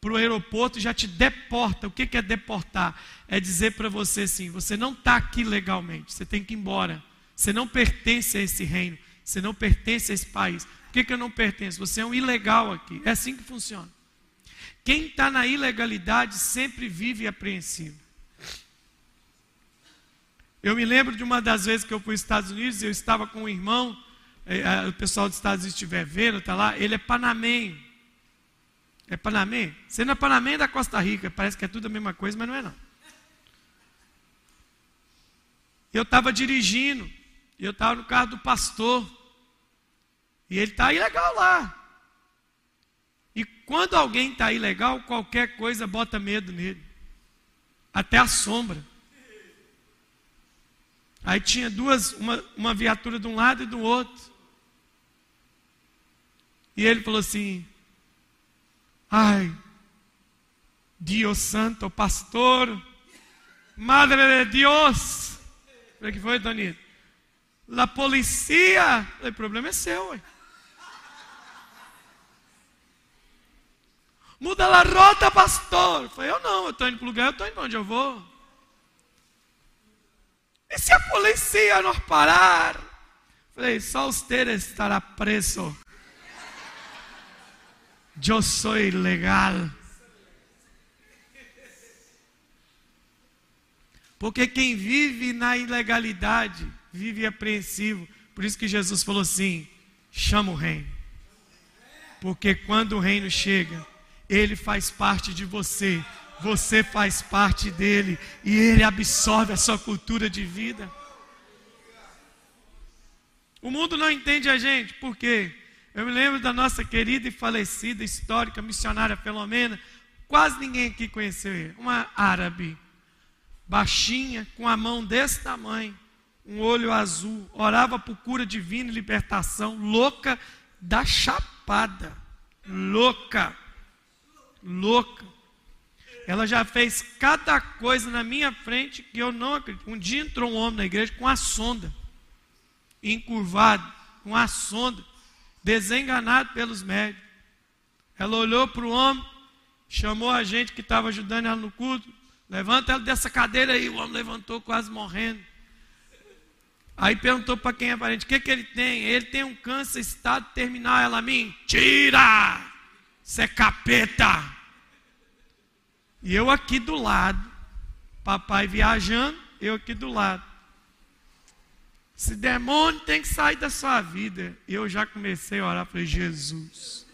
A: para o aeroporto e já te deporta. O que, é deportar? É dizer para você assim: você não está aqui legalmente, você tem que ir embora. Você não pertence a esse reino, você não pertence a esse país. Por que, que eu não pertenço? Você é um ilegal aqui. É assim que funciona. Quem está na ilegalidade sempre vive apreensivo. Eu me lembro de uma das vezes que eu fui aos Estados Unidos, eu estava com um irmão, eh, o pessoal dos Estados Unidos estiver vendo, está lá, ele é panamenho. É Panamê? Você não é Panamê é da Costa Rica. Parece que é tudo a mesma coisa, mas não é não. Eu estava dirigindo. Eu estava no carro do pastor. E ele está ilegal lá. Quando alguém está ilegal, qualquer coisa bota medo nele. Até a sombra. Aí tinha duas, uma, uma viatura de um lado e do outro. E ele falou assim: Ai, Dios Santo, pastor, Madre de Deus. O que foi, Tonito? La policia. O problema é seu, ué. Muda a rota, pastor. Eu falei, eu não, eu estou indo para o lugar, eu estou indo para onde eu vou. E se a polícia nos parar? Falei, só você estará preso. Eu sou legal. Porque quem vive na ilegalidade vive apreensivo. Por isso que Jesus falou assim: chama o reino. Porque quando o reino chega, ele faz parte de você, você faz parte dele e ele absorve a sua cultura de vida. O mundo não entende a gente, por quê? Eu me lembro da nossa querida e falecida histórica missionária Filomena. Quase ninguém aqui conheceu ele. Uma árabe, baixinha, com a mão desse tamanho, um olho azul, orava por cura divina e libertação, louca da chapada. Louca. Louca. Ela já fez cada coisa na minha frente que eu não acredito. Um dia entrou um homem na igreja com a sonda, encurvado, com a sonda desenganado pelos médicos. Ela olhou para o homem, chamou a gente que estava ajudando ela no culto. Levanta ela dessa cadeira aí. O homem levantou quase morrendo. Aí perguntou para quem é parente: o que, que ele tem? Ele tem um câncer estado terminal. Ela, mentira! Você é capeta! E eu aqui do lado, papai viajando, eu aqui do lado. Esse demônio tem que sair da sua vida. Eu já comecei a orar, falei, Jesus,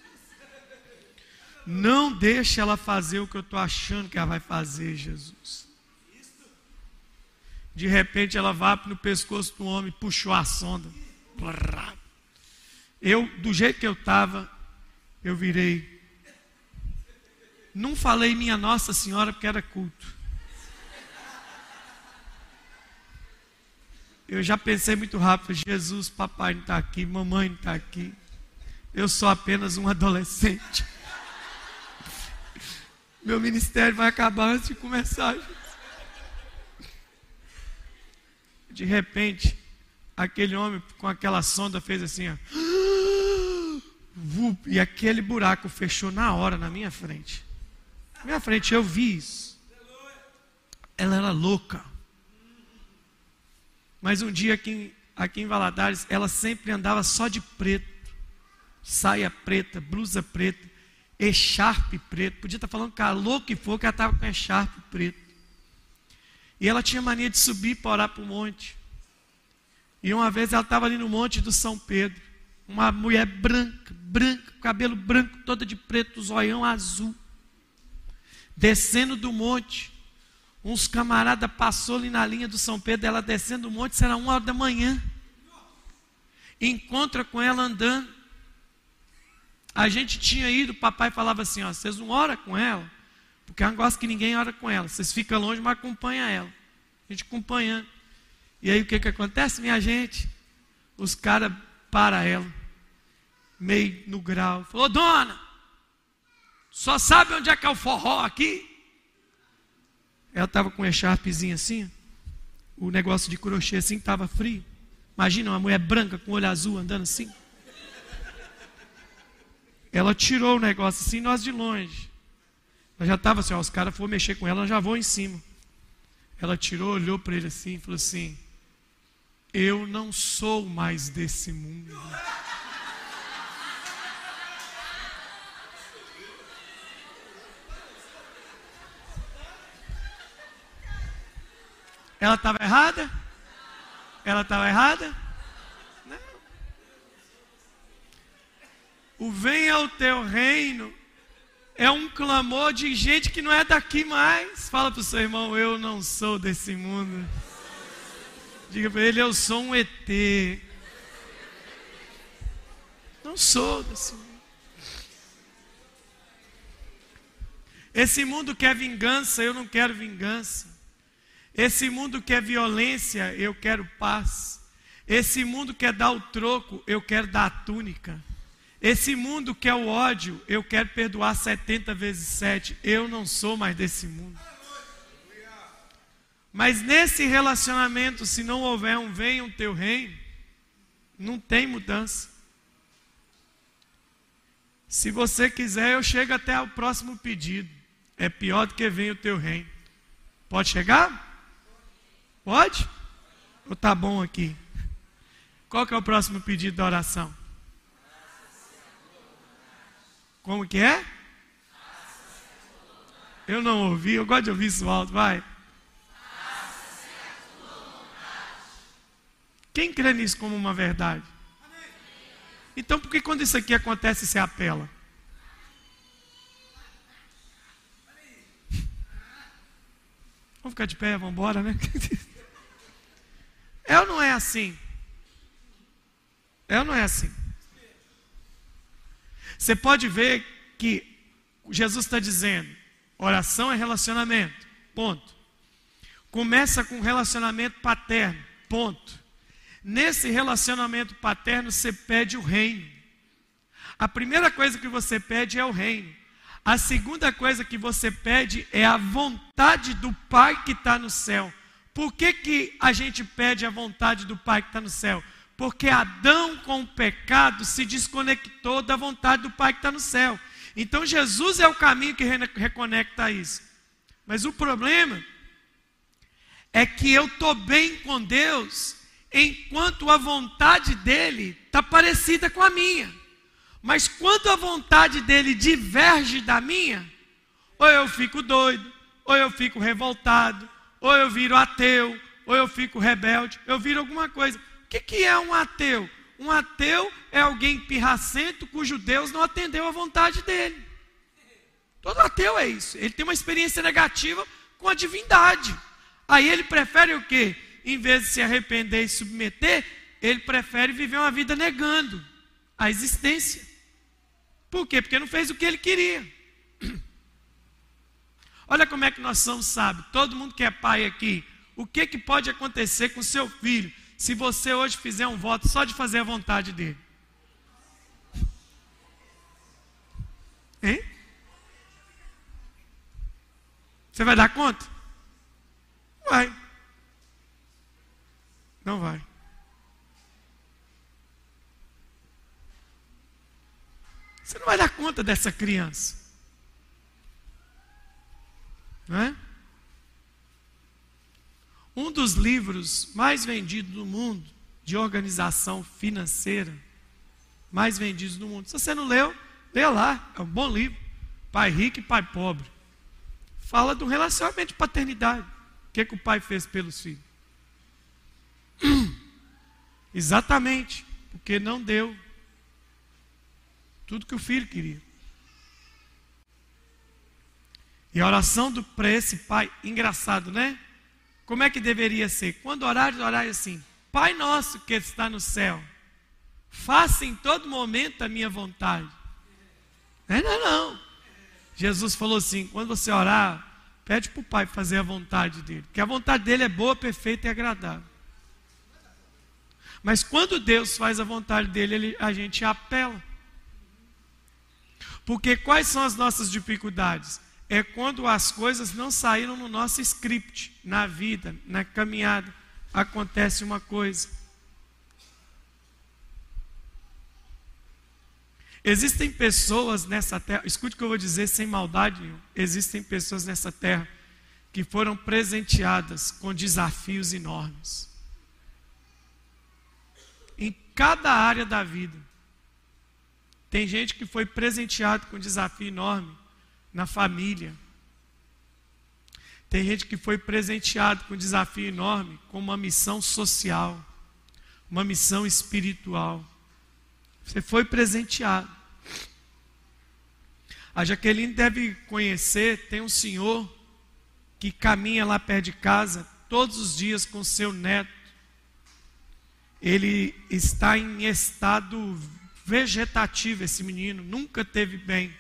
A: não deixe ela fazer o que eu estou achando que ela vai fazer, Jesus. De repente ela vai no pescoço do homem, puxou a sonda. Eu, do jeito que eu estava, eu virei. Não falei minha Nossa Senhora porque era culto. Eu já pensei muito rápido: Jesus, papai não está aqui, mamãe não está aqui. Eu sou apenas um adolescente. Meu ministério vai acabar antes de começar. De repente, aquele homem com aquela sonda fez assim, ó. E aquele buraco fechou na hora na minha frente. Minha frente, eu vi isso. Ela era louca. Mas um dia aqui, aqui em Valadares, ela sempre andava só de preto. Saia preta, blusa preta, echarpe preto. Podia estar falando calor que for, que ela estava com echarpe preto. E ela tinha mania de subir para orar para o monte. E uma vez ela estava ali no monte do São Pedro. Uma mulher branca, branca, cabelo branco, toda de preto, zoião azul. Descendo do monte uns camaradas passou ali na linha do São Pedro, ela descendo o monte, será uma hora da manhã. Encontra com ela andando. A gente tinha ido, o papai falava assim: ó, vocês não oram com ela, porque eu não gosto que ninguém ora com ela. Vocês ficam longe, mas acompanha ela. A gente acompanhando. E aí o que, que acontece, minha gente? Os caras para ela, meio no grau. Falou, dona, só sabe onde é que é o forró aqui? Ela estava com um echarpezinho assim, o negócio de crochê assim estava frio. Imagina uma mulher branca com olho azul andando assim. Ela tirou o negócio assim, nós de longe. Ela já estava assim, ó, os caras foram mexer com ela, já vou em cima. Ela tirou, olhou para ele assim e falou assim: Eu não sou mais desse mundo. Ela estava errada? Ela estava errada? Não. O venha ao teu reino é um clamor de gente que não é daqui mais. Fala para o seu irmão: Eu não sou desse mundo. Diga para ele: Eu sou um ET. Não sou desse mundo. Esse mundo quer vingança, eu não quero vingança. Esse mundo quer violência, eu quero paz. Esse mundo quer dar o troco, eu quero dar a túnica. Esse mundo quer o ódio, eu quero perdoar 70 vezes 7. Eu não sou mais desse mundo. Mas nesse relacionamento, se não houver um venha o teu reino, não tem mudança. Se você quiser, eu chego até o próximo pedido. É pior do que venha o teu reino. Pode chegar? Pode? Ou tá bom aqui? Qual que é o próximo pedido da oração? Como que é? Eu não ouvi, eu gosto de ouvir isso alto, vai. Quem crê nisso como uma verdade? Então, por que quando isso aqui acontece, você apela? Vamos ficar de pé, vamos embora, né? É ou não é assim? É ou não é assim? Você pode ver que Jesus está dizendo: oração é relacionamento, ponto. Começa com relacionamento paterno, ponto. Nesse relacionamento paterno, você pede o reino. A primeira coisa que você pede é o reino. A segunda coisa que você pede é a vontade do Pai que está no céu. Por que, que a gente pede a vontade do Pai que está no céu? Porque Adão, com o pecado, se desconectou da vontade do Pai que está no céu. Então Jesus é o caminho que reconecta isso. Mas o problema é que eu estou bem com Deus enquanto a vontade dele está parecida com a minha. Mas quando a vontade dele diverge da minha, ou eu fico doido, ou eu fico revoltado, ou eu viro ateu, ou eu fico rebelde, eu viro alguma coisa. O que, que é um ateu? Um ateu é alguém pirracento cujo Deus não atendeu à vontade dele. Todo ateu é isso. Ele tem uma experiência negativa com a divindade. Aí ele prefere o quê? Em vez de se arrepender e submeter, ele prefere viver uma vida negando a existência. Por quê? Porque não fez o que ele queria. Olha como é que nós somos sábios. Todo mundo que é pai aqui, o que, que pode acontecer com seu filho se você hoje fizer um voto só de fazer a vontade dele? Hein? Você vai dar conta? Vai. Não vai. Você não vai dar conta dessa criança. É? Um dos livros mais vendidos do mundo, de organização financeira, mais vendidos do mundo. Se você não leu, lê lá, é um bom livro. Pai rico e pai pobre. Fala do relacionamento de paternidade. O que, que o pai fez pelos filhos? Exatamente, porque não deu tudo que o filho queria. E a oração para esse pai, engraçado, né? Como é que deveria ser? Quando orar, orar assim: Pai nosso que está no céu, faça em todo momento a minha vontade. É, não, não. Jesus falou assim: quando você orar, pede para o Pai fazer a vontade dele. Porque a vontade dele é boa, perfeita e agradável. Mas quando Deus faz a vontade dele, ele, a gente apela. Porque quais são as nossas dificuldades? É quando as coisas não saíram no nosso script, na vida, na caminhada. Acontece uma coisa. Existem pessoas nessa terra, escute o que eu vou dizer sem maldade nenhuma. Existem pessoas nessa terra que foram presenteadas com desafios enormes. Em cada área da vida. Tem gente que foi presenteado com desafio enorme na família. Tem gente que foi presenteado com um desafio enorme com uma missão social, uma missão espiritual. Você foi presenteado. A Jaqueline deve conhecer, tem um senhor que caminha lá perto de casa todos os dias com seu neto. Ele está em estado vegetativo, esse menino, nunca teve bem.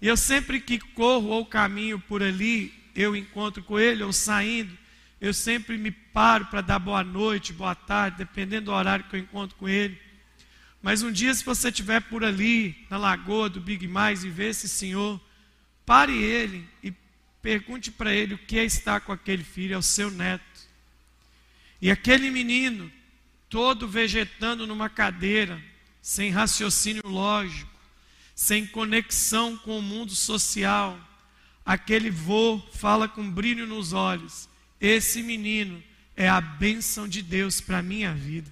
A: E eu sempre que corro ou caminho por ali, eu encontro com ele, ou saindo, eu sempre me paro para dar boa noite, boa tarde, dependendo do horário que eu encontro com ele. Mas um dia, se você estiver por ali, na lagoa do Big Mais, e ver esse senhor, pare ele e pergunte para ele o que é estar com aquele filho, é o seu neto. E aquele menino, todo vegetando numa cadeira, sem raciocínio lógico, sem conexão com o mundo social, aquele vô fala com brilho nos olhos: esse menino é a bênção de Deus para a minha vida.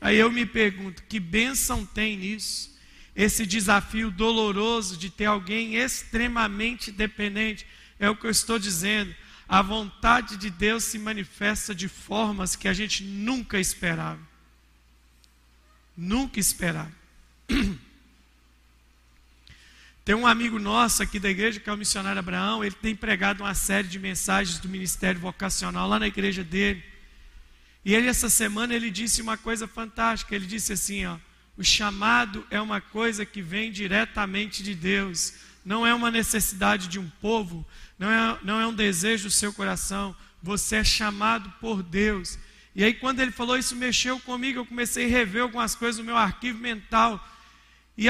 A: Aí eu me pergunto: que bênção tem nisso? Esse desafio doloroso de ter alguém extremamente dependente. É o que eu estou dizendo. A vontade de Deus se manifesta de formas que a gente nunca esperava. Nunca esperava. Tem um amigo nosso aqui da igreja, que é o missionário Abraão, ele tem pregado uma série de mensagens do ministério vocacional lá na igreja dele. E ele essa semana ele disse uma coisa fantástica. Ele disse assim, ó: "O chamado é uma coisa que vem diretamente de Deus, não é uma necessidade de um povo, não é, não é um desejo do seu coração. Você é chamado por Deus." E aí quando ele falou isso mexeu comigo, eu comecei a rever algumas coisas no meu arquivo mental. E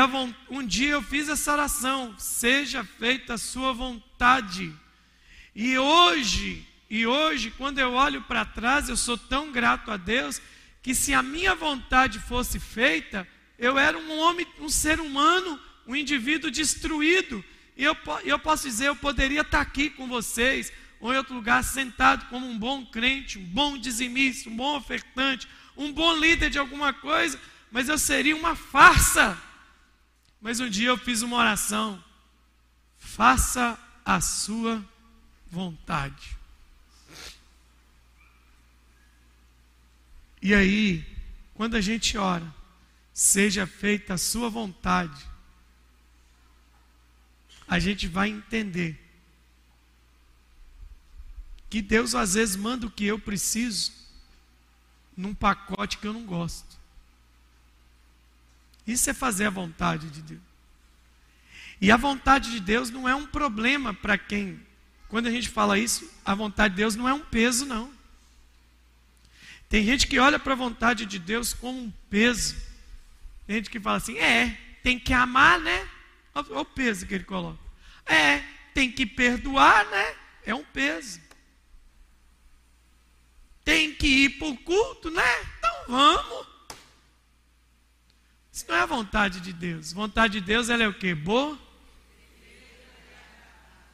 A: um dia eu fiz essa oração: "Seja feita a sua vontade." E hoje e hoje, quando eu olho para trás, eu sou tão grato a Deus que se a minha vontade fosse feita, eu era um homem, um ser humano, um indivíduo destruído. E eu, eu posso dizer, eu poderia estar aqui com vocês, ou em outro lugar, sentado como um bom crente, um bom dizimista, um bom ofertante, um bom líder de alguma coisa, mas eu seria uma farsa. Mas um dia eu fiz uma oração: faça a sua vontade. E aí, quando a gente ora, seja feita a sua vontade, a gente vai entender que Deus às vezes manda o que eu preciso num pacote que eu não gosto. Isso é fazer a vontade de Deus. E a vontade de Deus não é um problema para quem, quando a gente fala isso, a vontade de Deus não é um peso, não. Tem gente que olha para a vontade de Deus como um peso. Tem gente que fala assim: é, tem que amar, né? Olha o peso que ele coloca. É, tem que perdoar, né? É um peso. Tem que ir para o culto, né? Então vamos. Isso não é a vontade de Deus. Vontade de Deus ela é o que? Boa?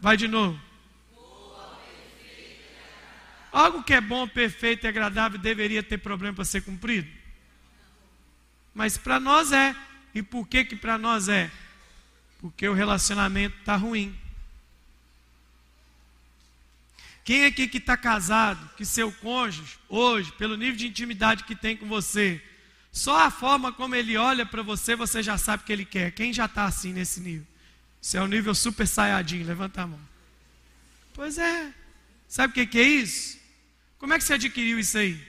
A: Vai de novo. Algo que é bom, perfeito e agradável deveria ter problema para ser cumprido? Mas para nós é. E por que que para nós é? Porque o relacionamento está ruim. Quem aqui que está casado, que seu cônjuge, hoje, pelo nível de intimidade que tem com você, só a forma como ele olha para você, você já sabe o que ele quer. Quem já está assim nesse nível? Isso é o nível super saiyajin, levanta a mão. Pois é. Sabe o que, que é isso? Como é que você adquiriu isso aí?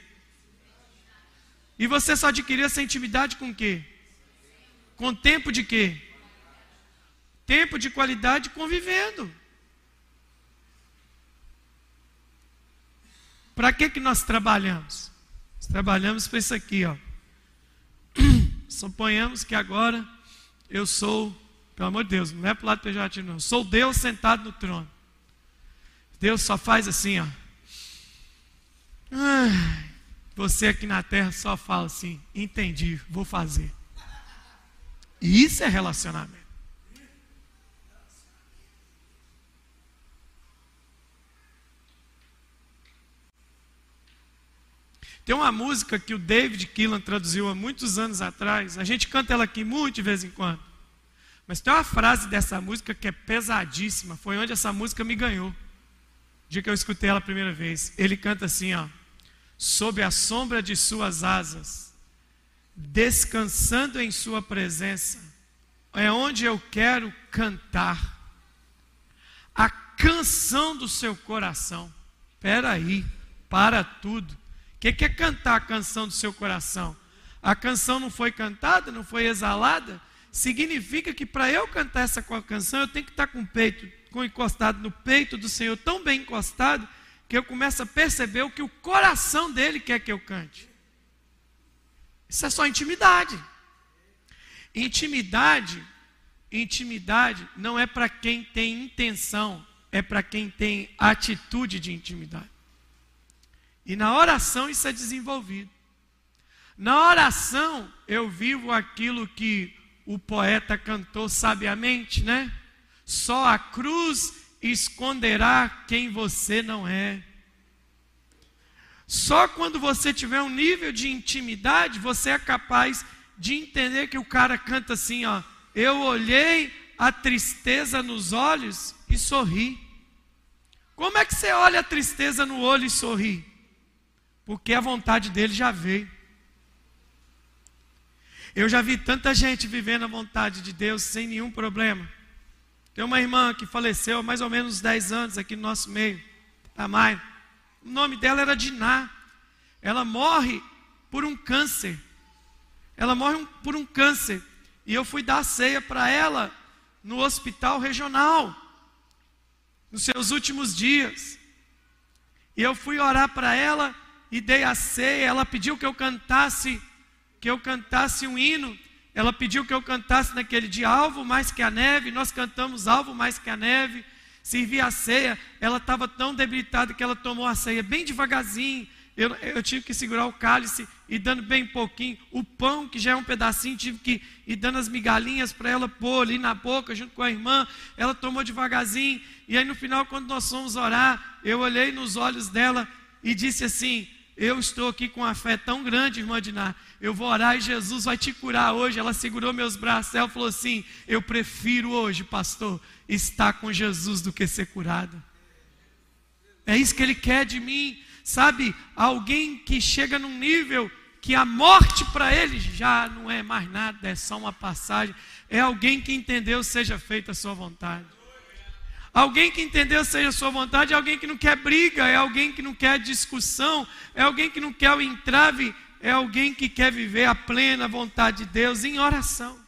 A: E você só adquiriu essa intimidade com o quê? Com tempo de quê? tempo de qualidade convivendo. Para que, que nós trabalhamos? Nós trabalhamos para isso aqui, ó. Suponhamos que agora eu sou, pelo amor de Deus, não é para o lado pejorativo, não. Sou Deus sentado no trono. Deus só faz assim, ó. você aqui na terra só fala assim: entendi, vou fazer. E isso é relacionamento. Tem uma música que o David Keelan traduziu há muitos anos atrás. A gente canta ela aqui muito de vez em quando. Mas tem uma frase dessa música que é pesadíssima. Foi onde essa música me ganhou. O dia que eu escutei ela a primeira vez. Ele canta assim, ó. Sob a sombra de suas asas, descansando em sua presença, é onde eu quero cantar. A canção do seu coração. Espera aí, para tudo. O que, que é cantar a canção do seu coração? A canção não foi cantada, não foi exalada? Significa que para eu cantar essa canção, eu tenho que estar com o peito, com encostado no peito do Senhor, tão bem encostado, que eu começo a perceber o que o coração dele quer que eu cante. Isso é só intimidade. Intimidade, intimidade não é para quem tem intenção, é para quem tem atitude de intimidade. E na oração isso é desenvolvido. Na oração eu vivo aquilo que o poeta cantou sabiamente, né? Só a cruz esconderá quem você não é. Só quando você tiver um nível de intimidade, você é capaz de entender que o cara canta assim, ó: Eu olhei a tristeza nos olhos e sorri. Como é que você olha a tristeza no olho e sorri? Porque a vontade dele já veio. Eu já vi tanta gente vivendo a vontade de Deus sem nenhum problema. Tem uma irmã que faleceu há mais ou menos 10 anos aqui no nosso meio, Tamai. O nome dela era Diná. Ela morre por um câncer. Ela morre por um câncer. E eu fui dar ceia para ela no hospital regional, nos seus últimos dias. E eu fui orar para ela e dei a ceia. Ela pediu que eu cantasse, que eu cantasse um hino. Ela pediu que eu cantasse naquele dia alvo mais que a neve. Nós cantamos alvo mais que a neve. Servi a ceia. Ela estava tão debilitada que ela tomou a ceia bem devagarzinho. Eu, eu, tive que segurar o cálice e dando bem pouquinho. O pão, que já é um pedacinho, tive que ir dando as migalhinhas para ela pôr ali na boca, junto com a irmã. Ela tomou devagarzinho. E aí no final, quando nós fomos orar, eu olhei nos olhos dela e disse assim: eu estou aqui com uma fé tão grande, irmã Diná. Eu vou orar e Jesus vai te curar hoje. Ela segurou meus braços. Ela falou assim: Eu prefiro hoje, pastor, estar com Jesus do que ser curada. É isso que Ele quer de mim. Sabe, alguém que chega num nível que a morte para ele já não é mais nada, é só uma passagem. É alguém que entendeu, seja feita a sua vontade. Alguém que entendeu seja a sua vontade é alguém que não quer briga, é alguém que não quer discussão, é alguém que não quer o entrave, é alguém que quer viver a plena vontade de Deus em oração.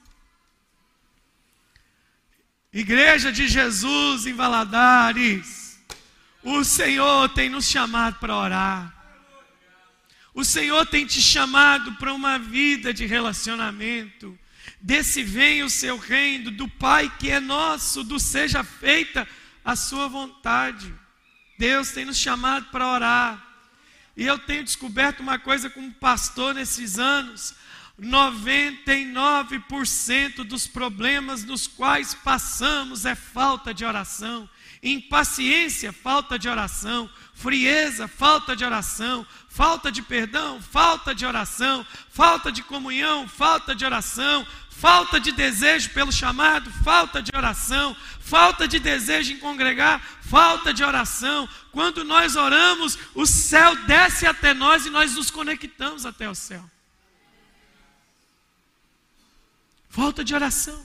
A: Igreja de Jesus em Valadares, o Senhor tem nos chamado para orar. O Senhor tem te chamado para uma vida de relacionamento desse venha o seu reino, do Pai que é nosso, do seja feita a sua vontade. Deus tem nos chamado para orar. E eu tenho descoberto uma coisa como pastor nesses anos: 99% dos problemas nos quais passamos é falta de oração. Impaciência, falta de oração. Frieza, falta de oração. Falta de perdão, falta de oração. Falta de comunhão, falta de oração falta de desejo pelo chamado, falta de oração, falta de desejo em congregar, falta de oração. Quando nós oramos, o céu desce até nós e nós nos conectamos até o céu. Falta de oração.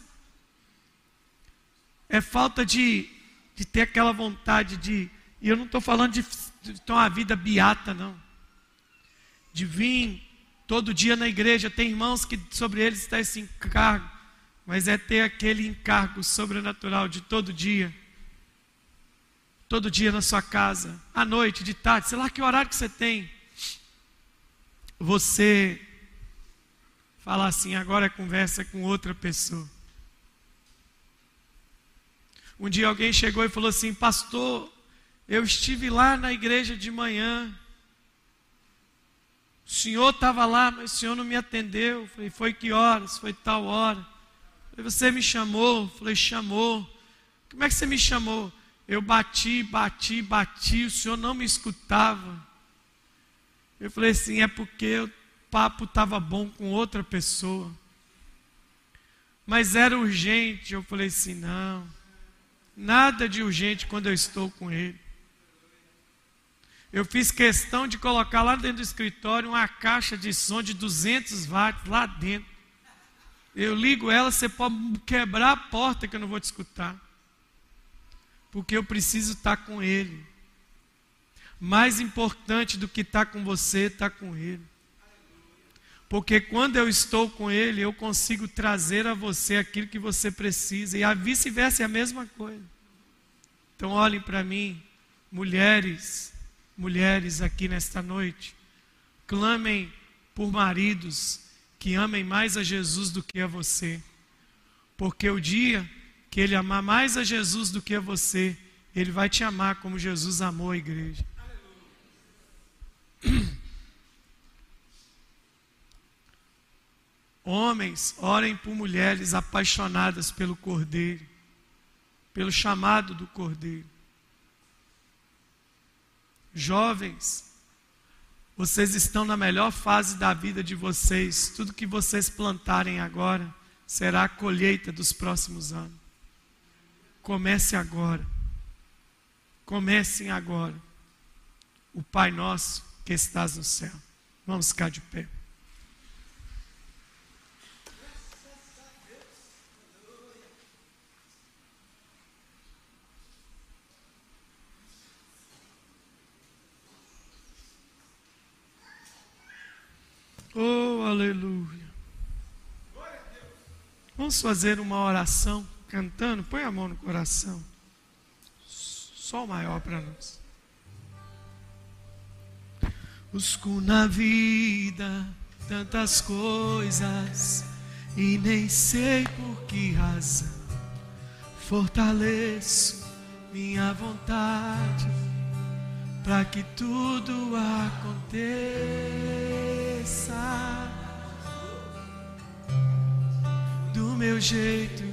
A: É falta de, de ter aquela vontade de. E eu não estou falando de, de ter uma vida beata, não. De vir todo dia na igreja, tem irmãos que sobre eles está esse encargo mas é ter aquele encargo sobrenatural de todo dia. Todo dia na sua casa, à noite, de tarde, sei lá que horário que você tem. Você falar assim, agora é conversa com outra pessoa. Um dia alguém chegou e falou assim: Pastor, eu estive lá na igreja de manhã. O senhor estava lá, mas o senhor não me atendeu. falei, foi que horas? Foi tal hora. falei, você me chamou? falei, chamou. Como é que você me chamou? Eu bati, bati, bati, o senhor não me escutava. Eu falei assim, é porque o papo estava bom com outra pessoa. Mas era urgente. Eu falei assim, não. Nada de urgente quando eu estou com ele. Eu fiz questão de colocar lá dentro do escritório uma caixa de som de 200 watts lá dentro. Eu ligo ela, você pode quebrar a porta que eu não vou te escutar. Porque eu preciso estar com Ele. Mais importante do que estar com você, estar com Ele. Porque quando eu estou com Ele, eu consigo trazer a você aquilo que você precisa. E a vice-versa é a mesma coisa. Então olhem para mim, mulheres mulheres aqui nesta noite, clamem por maridos que amem mais a Jesus do que a você. Porque o dia que ele amar mais a Jesus do que a você, ele vai te amar como Jesus amou a igreja. Homens, orem por mulheres apaixonadas pelo Cordeiro, pelo chamado do Cordeiro. Jovens, vocês estão na melhor fase da vida de vocês. Tudo que vocês plantarem agora será a colheita dos próximos anos. Comece agora. Comecem agora. O Pai nosso que estás no céu. Vamos ficar de pé. Oh, aleluia. Vamos fazer uma oração cantando. Põe a mão no coração. O maior para nós. Busco na vida tantas coisas e nem sei por que razão. Fortaleço minha vontade para que tudo aconteça do meu jeito.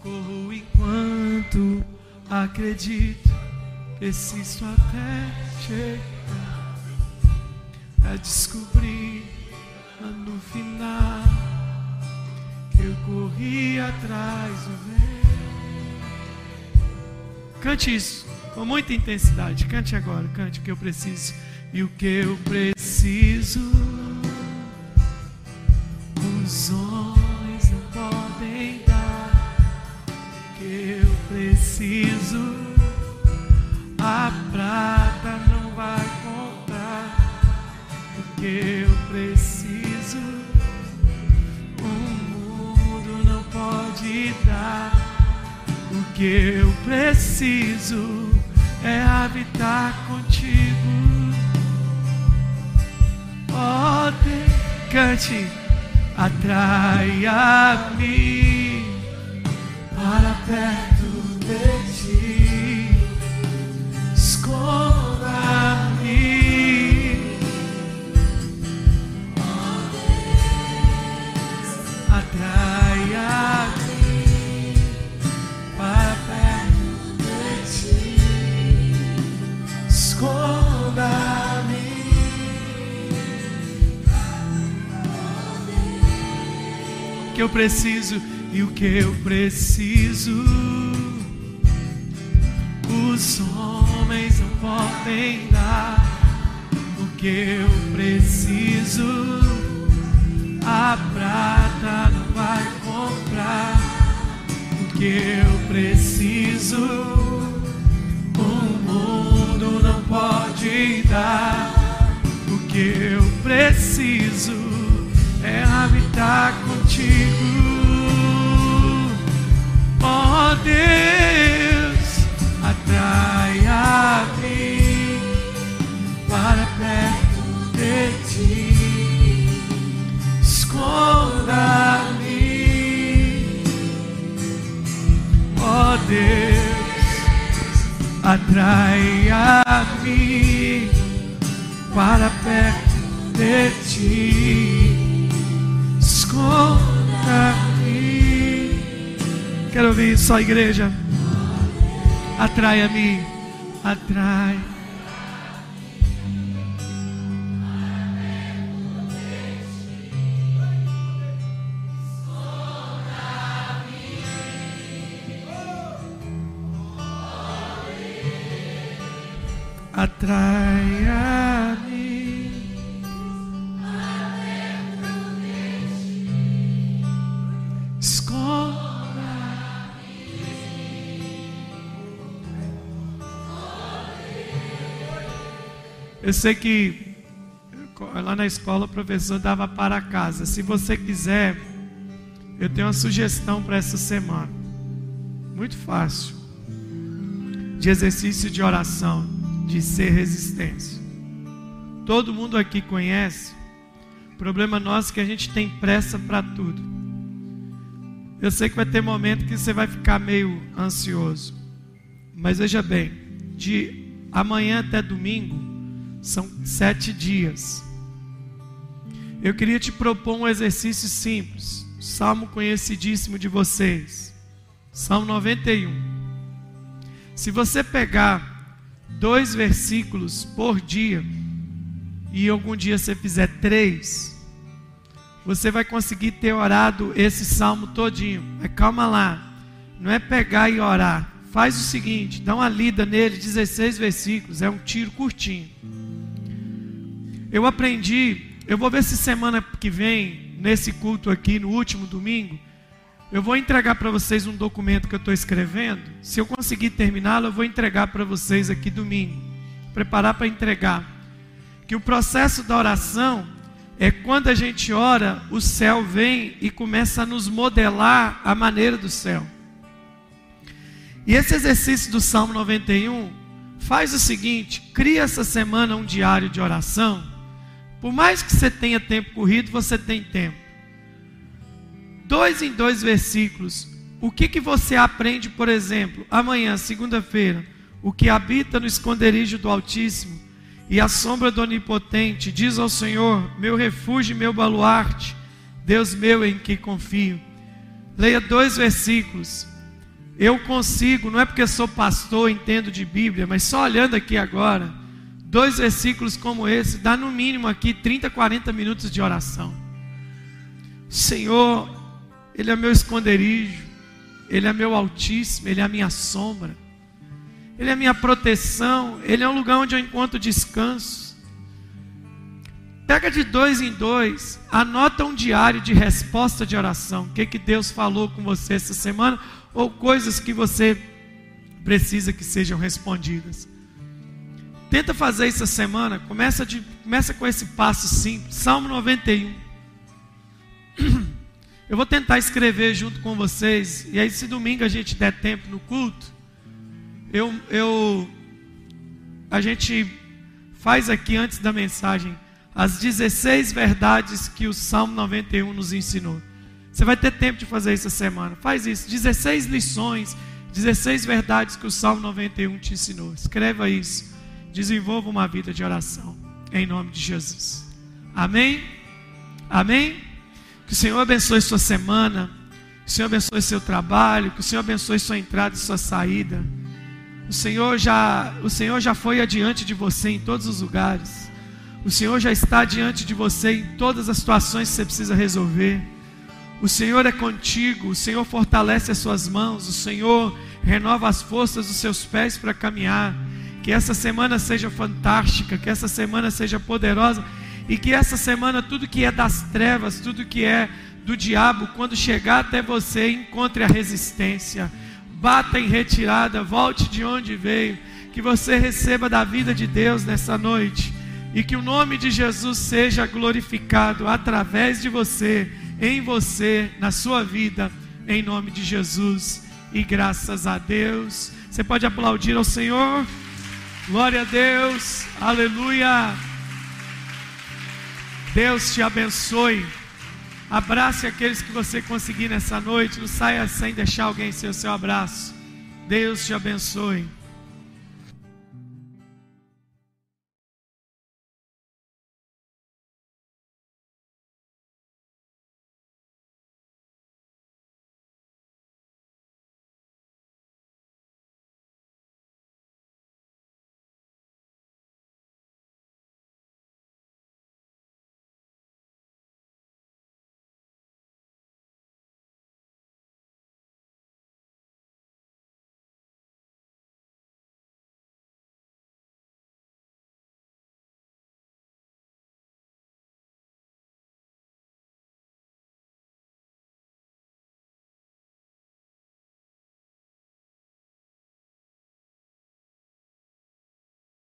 A: Corro enquanto acredito, preciso até chegar a descobrir lá no final que eu corri atrás do vento. Cante isso com muita intensidade. Cante agora, cante o que eu preciso. E o que eu preciso, os homens não podem dar. Que eu preciso, a prata não vai comprar. O que eu preciso, o mundo não pode dar. O que eu preciso é habitar contigo. Oh, cante, atraia-me para perto que eu preciso e o que eu preciso. Os homens não podem dar o que eu preciso. A prata não vai comprar o que eu preciso. O mundo não pode dar o que eu preciso é habitar contigo, ó oh Deus, atraia-me para perto de ti, esconda-me, ó oh Deus, atraia-me para perto de ti. Quero ouvir só a igreja. Atraia-me, atrai. Atraia-me. Eu sei que lá na escola o professor dava para casa. Se você quiser, eu tenho uma sugestão para essa semana. Muito fácil. De exercício de oração, de ser resistência. Todo mundo aqui conhece. O problema nosso é que a gente tem pressa para tudo. Eu sei que vai ter momento que você vai ficar meio ansioso. Mas veja bem, de amanhã até domingo, são sete dias. Eu queria te propor um exercício simples. Salmo conhecidíssimo de vocês. Salmo 91. Se você pegar dois versículos por dia, e algum dia você fizer três, você vai conseguir ter orado esse salmo todinho. Mas calma lá, não é pegar e orar. Faz o seguinte, dá uma lida nele, 16 versículos, é um tiro curtinho. Eu aprendi, eu vou ver se semana que vem, nesse culto aqui, no último domingo, eu vou entregar para vocês um documento que eu estou escrevendo. Se eu conseguir terminá-lo, eu vou entregar para vocês aqui domingo. Preparar para entregar. Que o processo da oração é quando a gente ora, o céu vem e começa a nos modelar a maneira do céu. E esse exercício do Salmo 91 faz o seguinte: cria essa semana um diário de oração por mais que você tenha tempo corrido, você tem tempo. Dois em dois versículos. O que, que você aprende, por exemplo, amanhã, segunda-feira? O que habita no esconderijo do Altíssimo e a sombra do Onipotente, diz ao Senhor: Meu refúgio e meu baluarte, Deus meu em que confio. Leia dois versículos. Eu consigo, não é porque sou pastor, entendo de Bíblia, mas só olhando aqui agora, dois versículos como esse, dá no mínimo aqui 30, 40 minutos de oração. Senhor, Ele é meu esconderijo, Ele é meu altíssimo, Ele é a minha sombra, Ele é a minha proteção, Ele é um lugar onde eu encontro descanso. Pega de dois em dois, anota um diário de resposta de oração. O que, que Deus falou com você essa semana, ou coisas que você precisa que sejam respondidas. Tenta fazer isso essa semana. Começa, de, começa com esse passo simples. Salmo 91. Eu vou tentar escrever junto com vocês. E aí, se domingo a gente der tempo no culto, eu, eu, a gente faz aqui antes da mensagem as 16 verdades que o Salmo 91 nos ensinou. Você vai ter tempo de fazer isso essa semana. Faz isso. 16 lições, 16 verdades que o Salmo 91 te ensinou. Escreva isso desenvolva uma vida de oração, em nome de Jesus. Amém? Amém? Que o Senhor abençoe sua semana, que o Senhor abençoe seu trabalho, que o Senhor abençoe sua entrada e sua saída. O Senhor já, o Senhor já foi adiante de você em todos os lugares. O Senhor já está diante de você em todas as situações que você precisa resolver. O Senhor é contigo, o Senhor fortalece as suas mãos, o Senhor renova as forças dos seus pés para caminhar. Que essa semana seja fantástica, que essa semana seja poderosa e que essa semana tudo que é das trevas, tudo que é do diabo, quando chegar até você, encontre a resistência. Bata em retirada, volte de onde veio, que você receba da vida de Deus nessa noite e que o nome de Jesus seja glorificado através de você, em você, na sua vida, em nome de Jesus. E graças a Deus. Você pode aplaudir ao Senhor. Glória a Deus, aleluia. Deus te abençoe. Abrace aqueles que você conseguir nessa noite. Não saia sem deixar alguém ser o seu abraço. Deus te abençoe.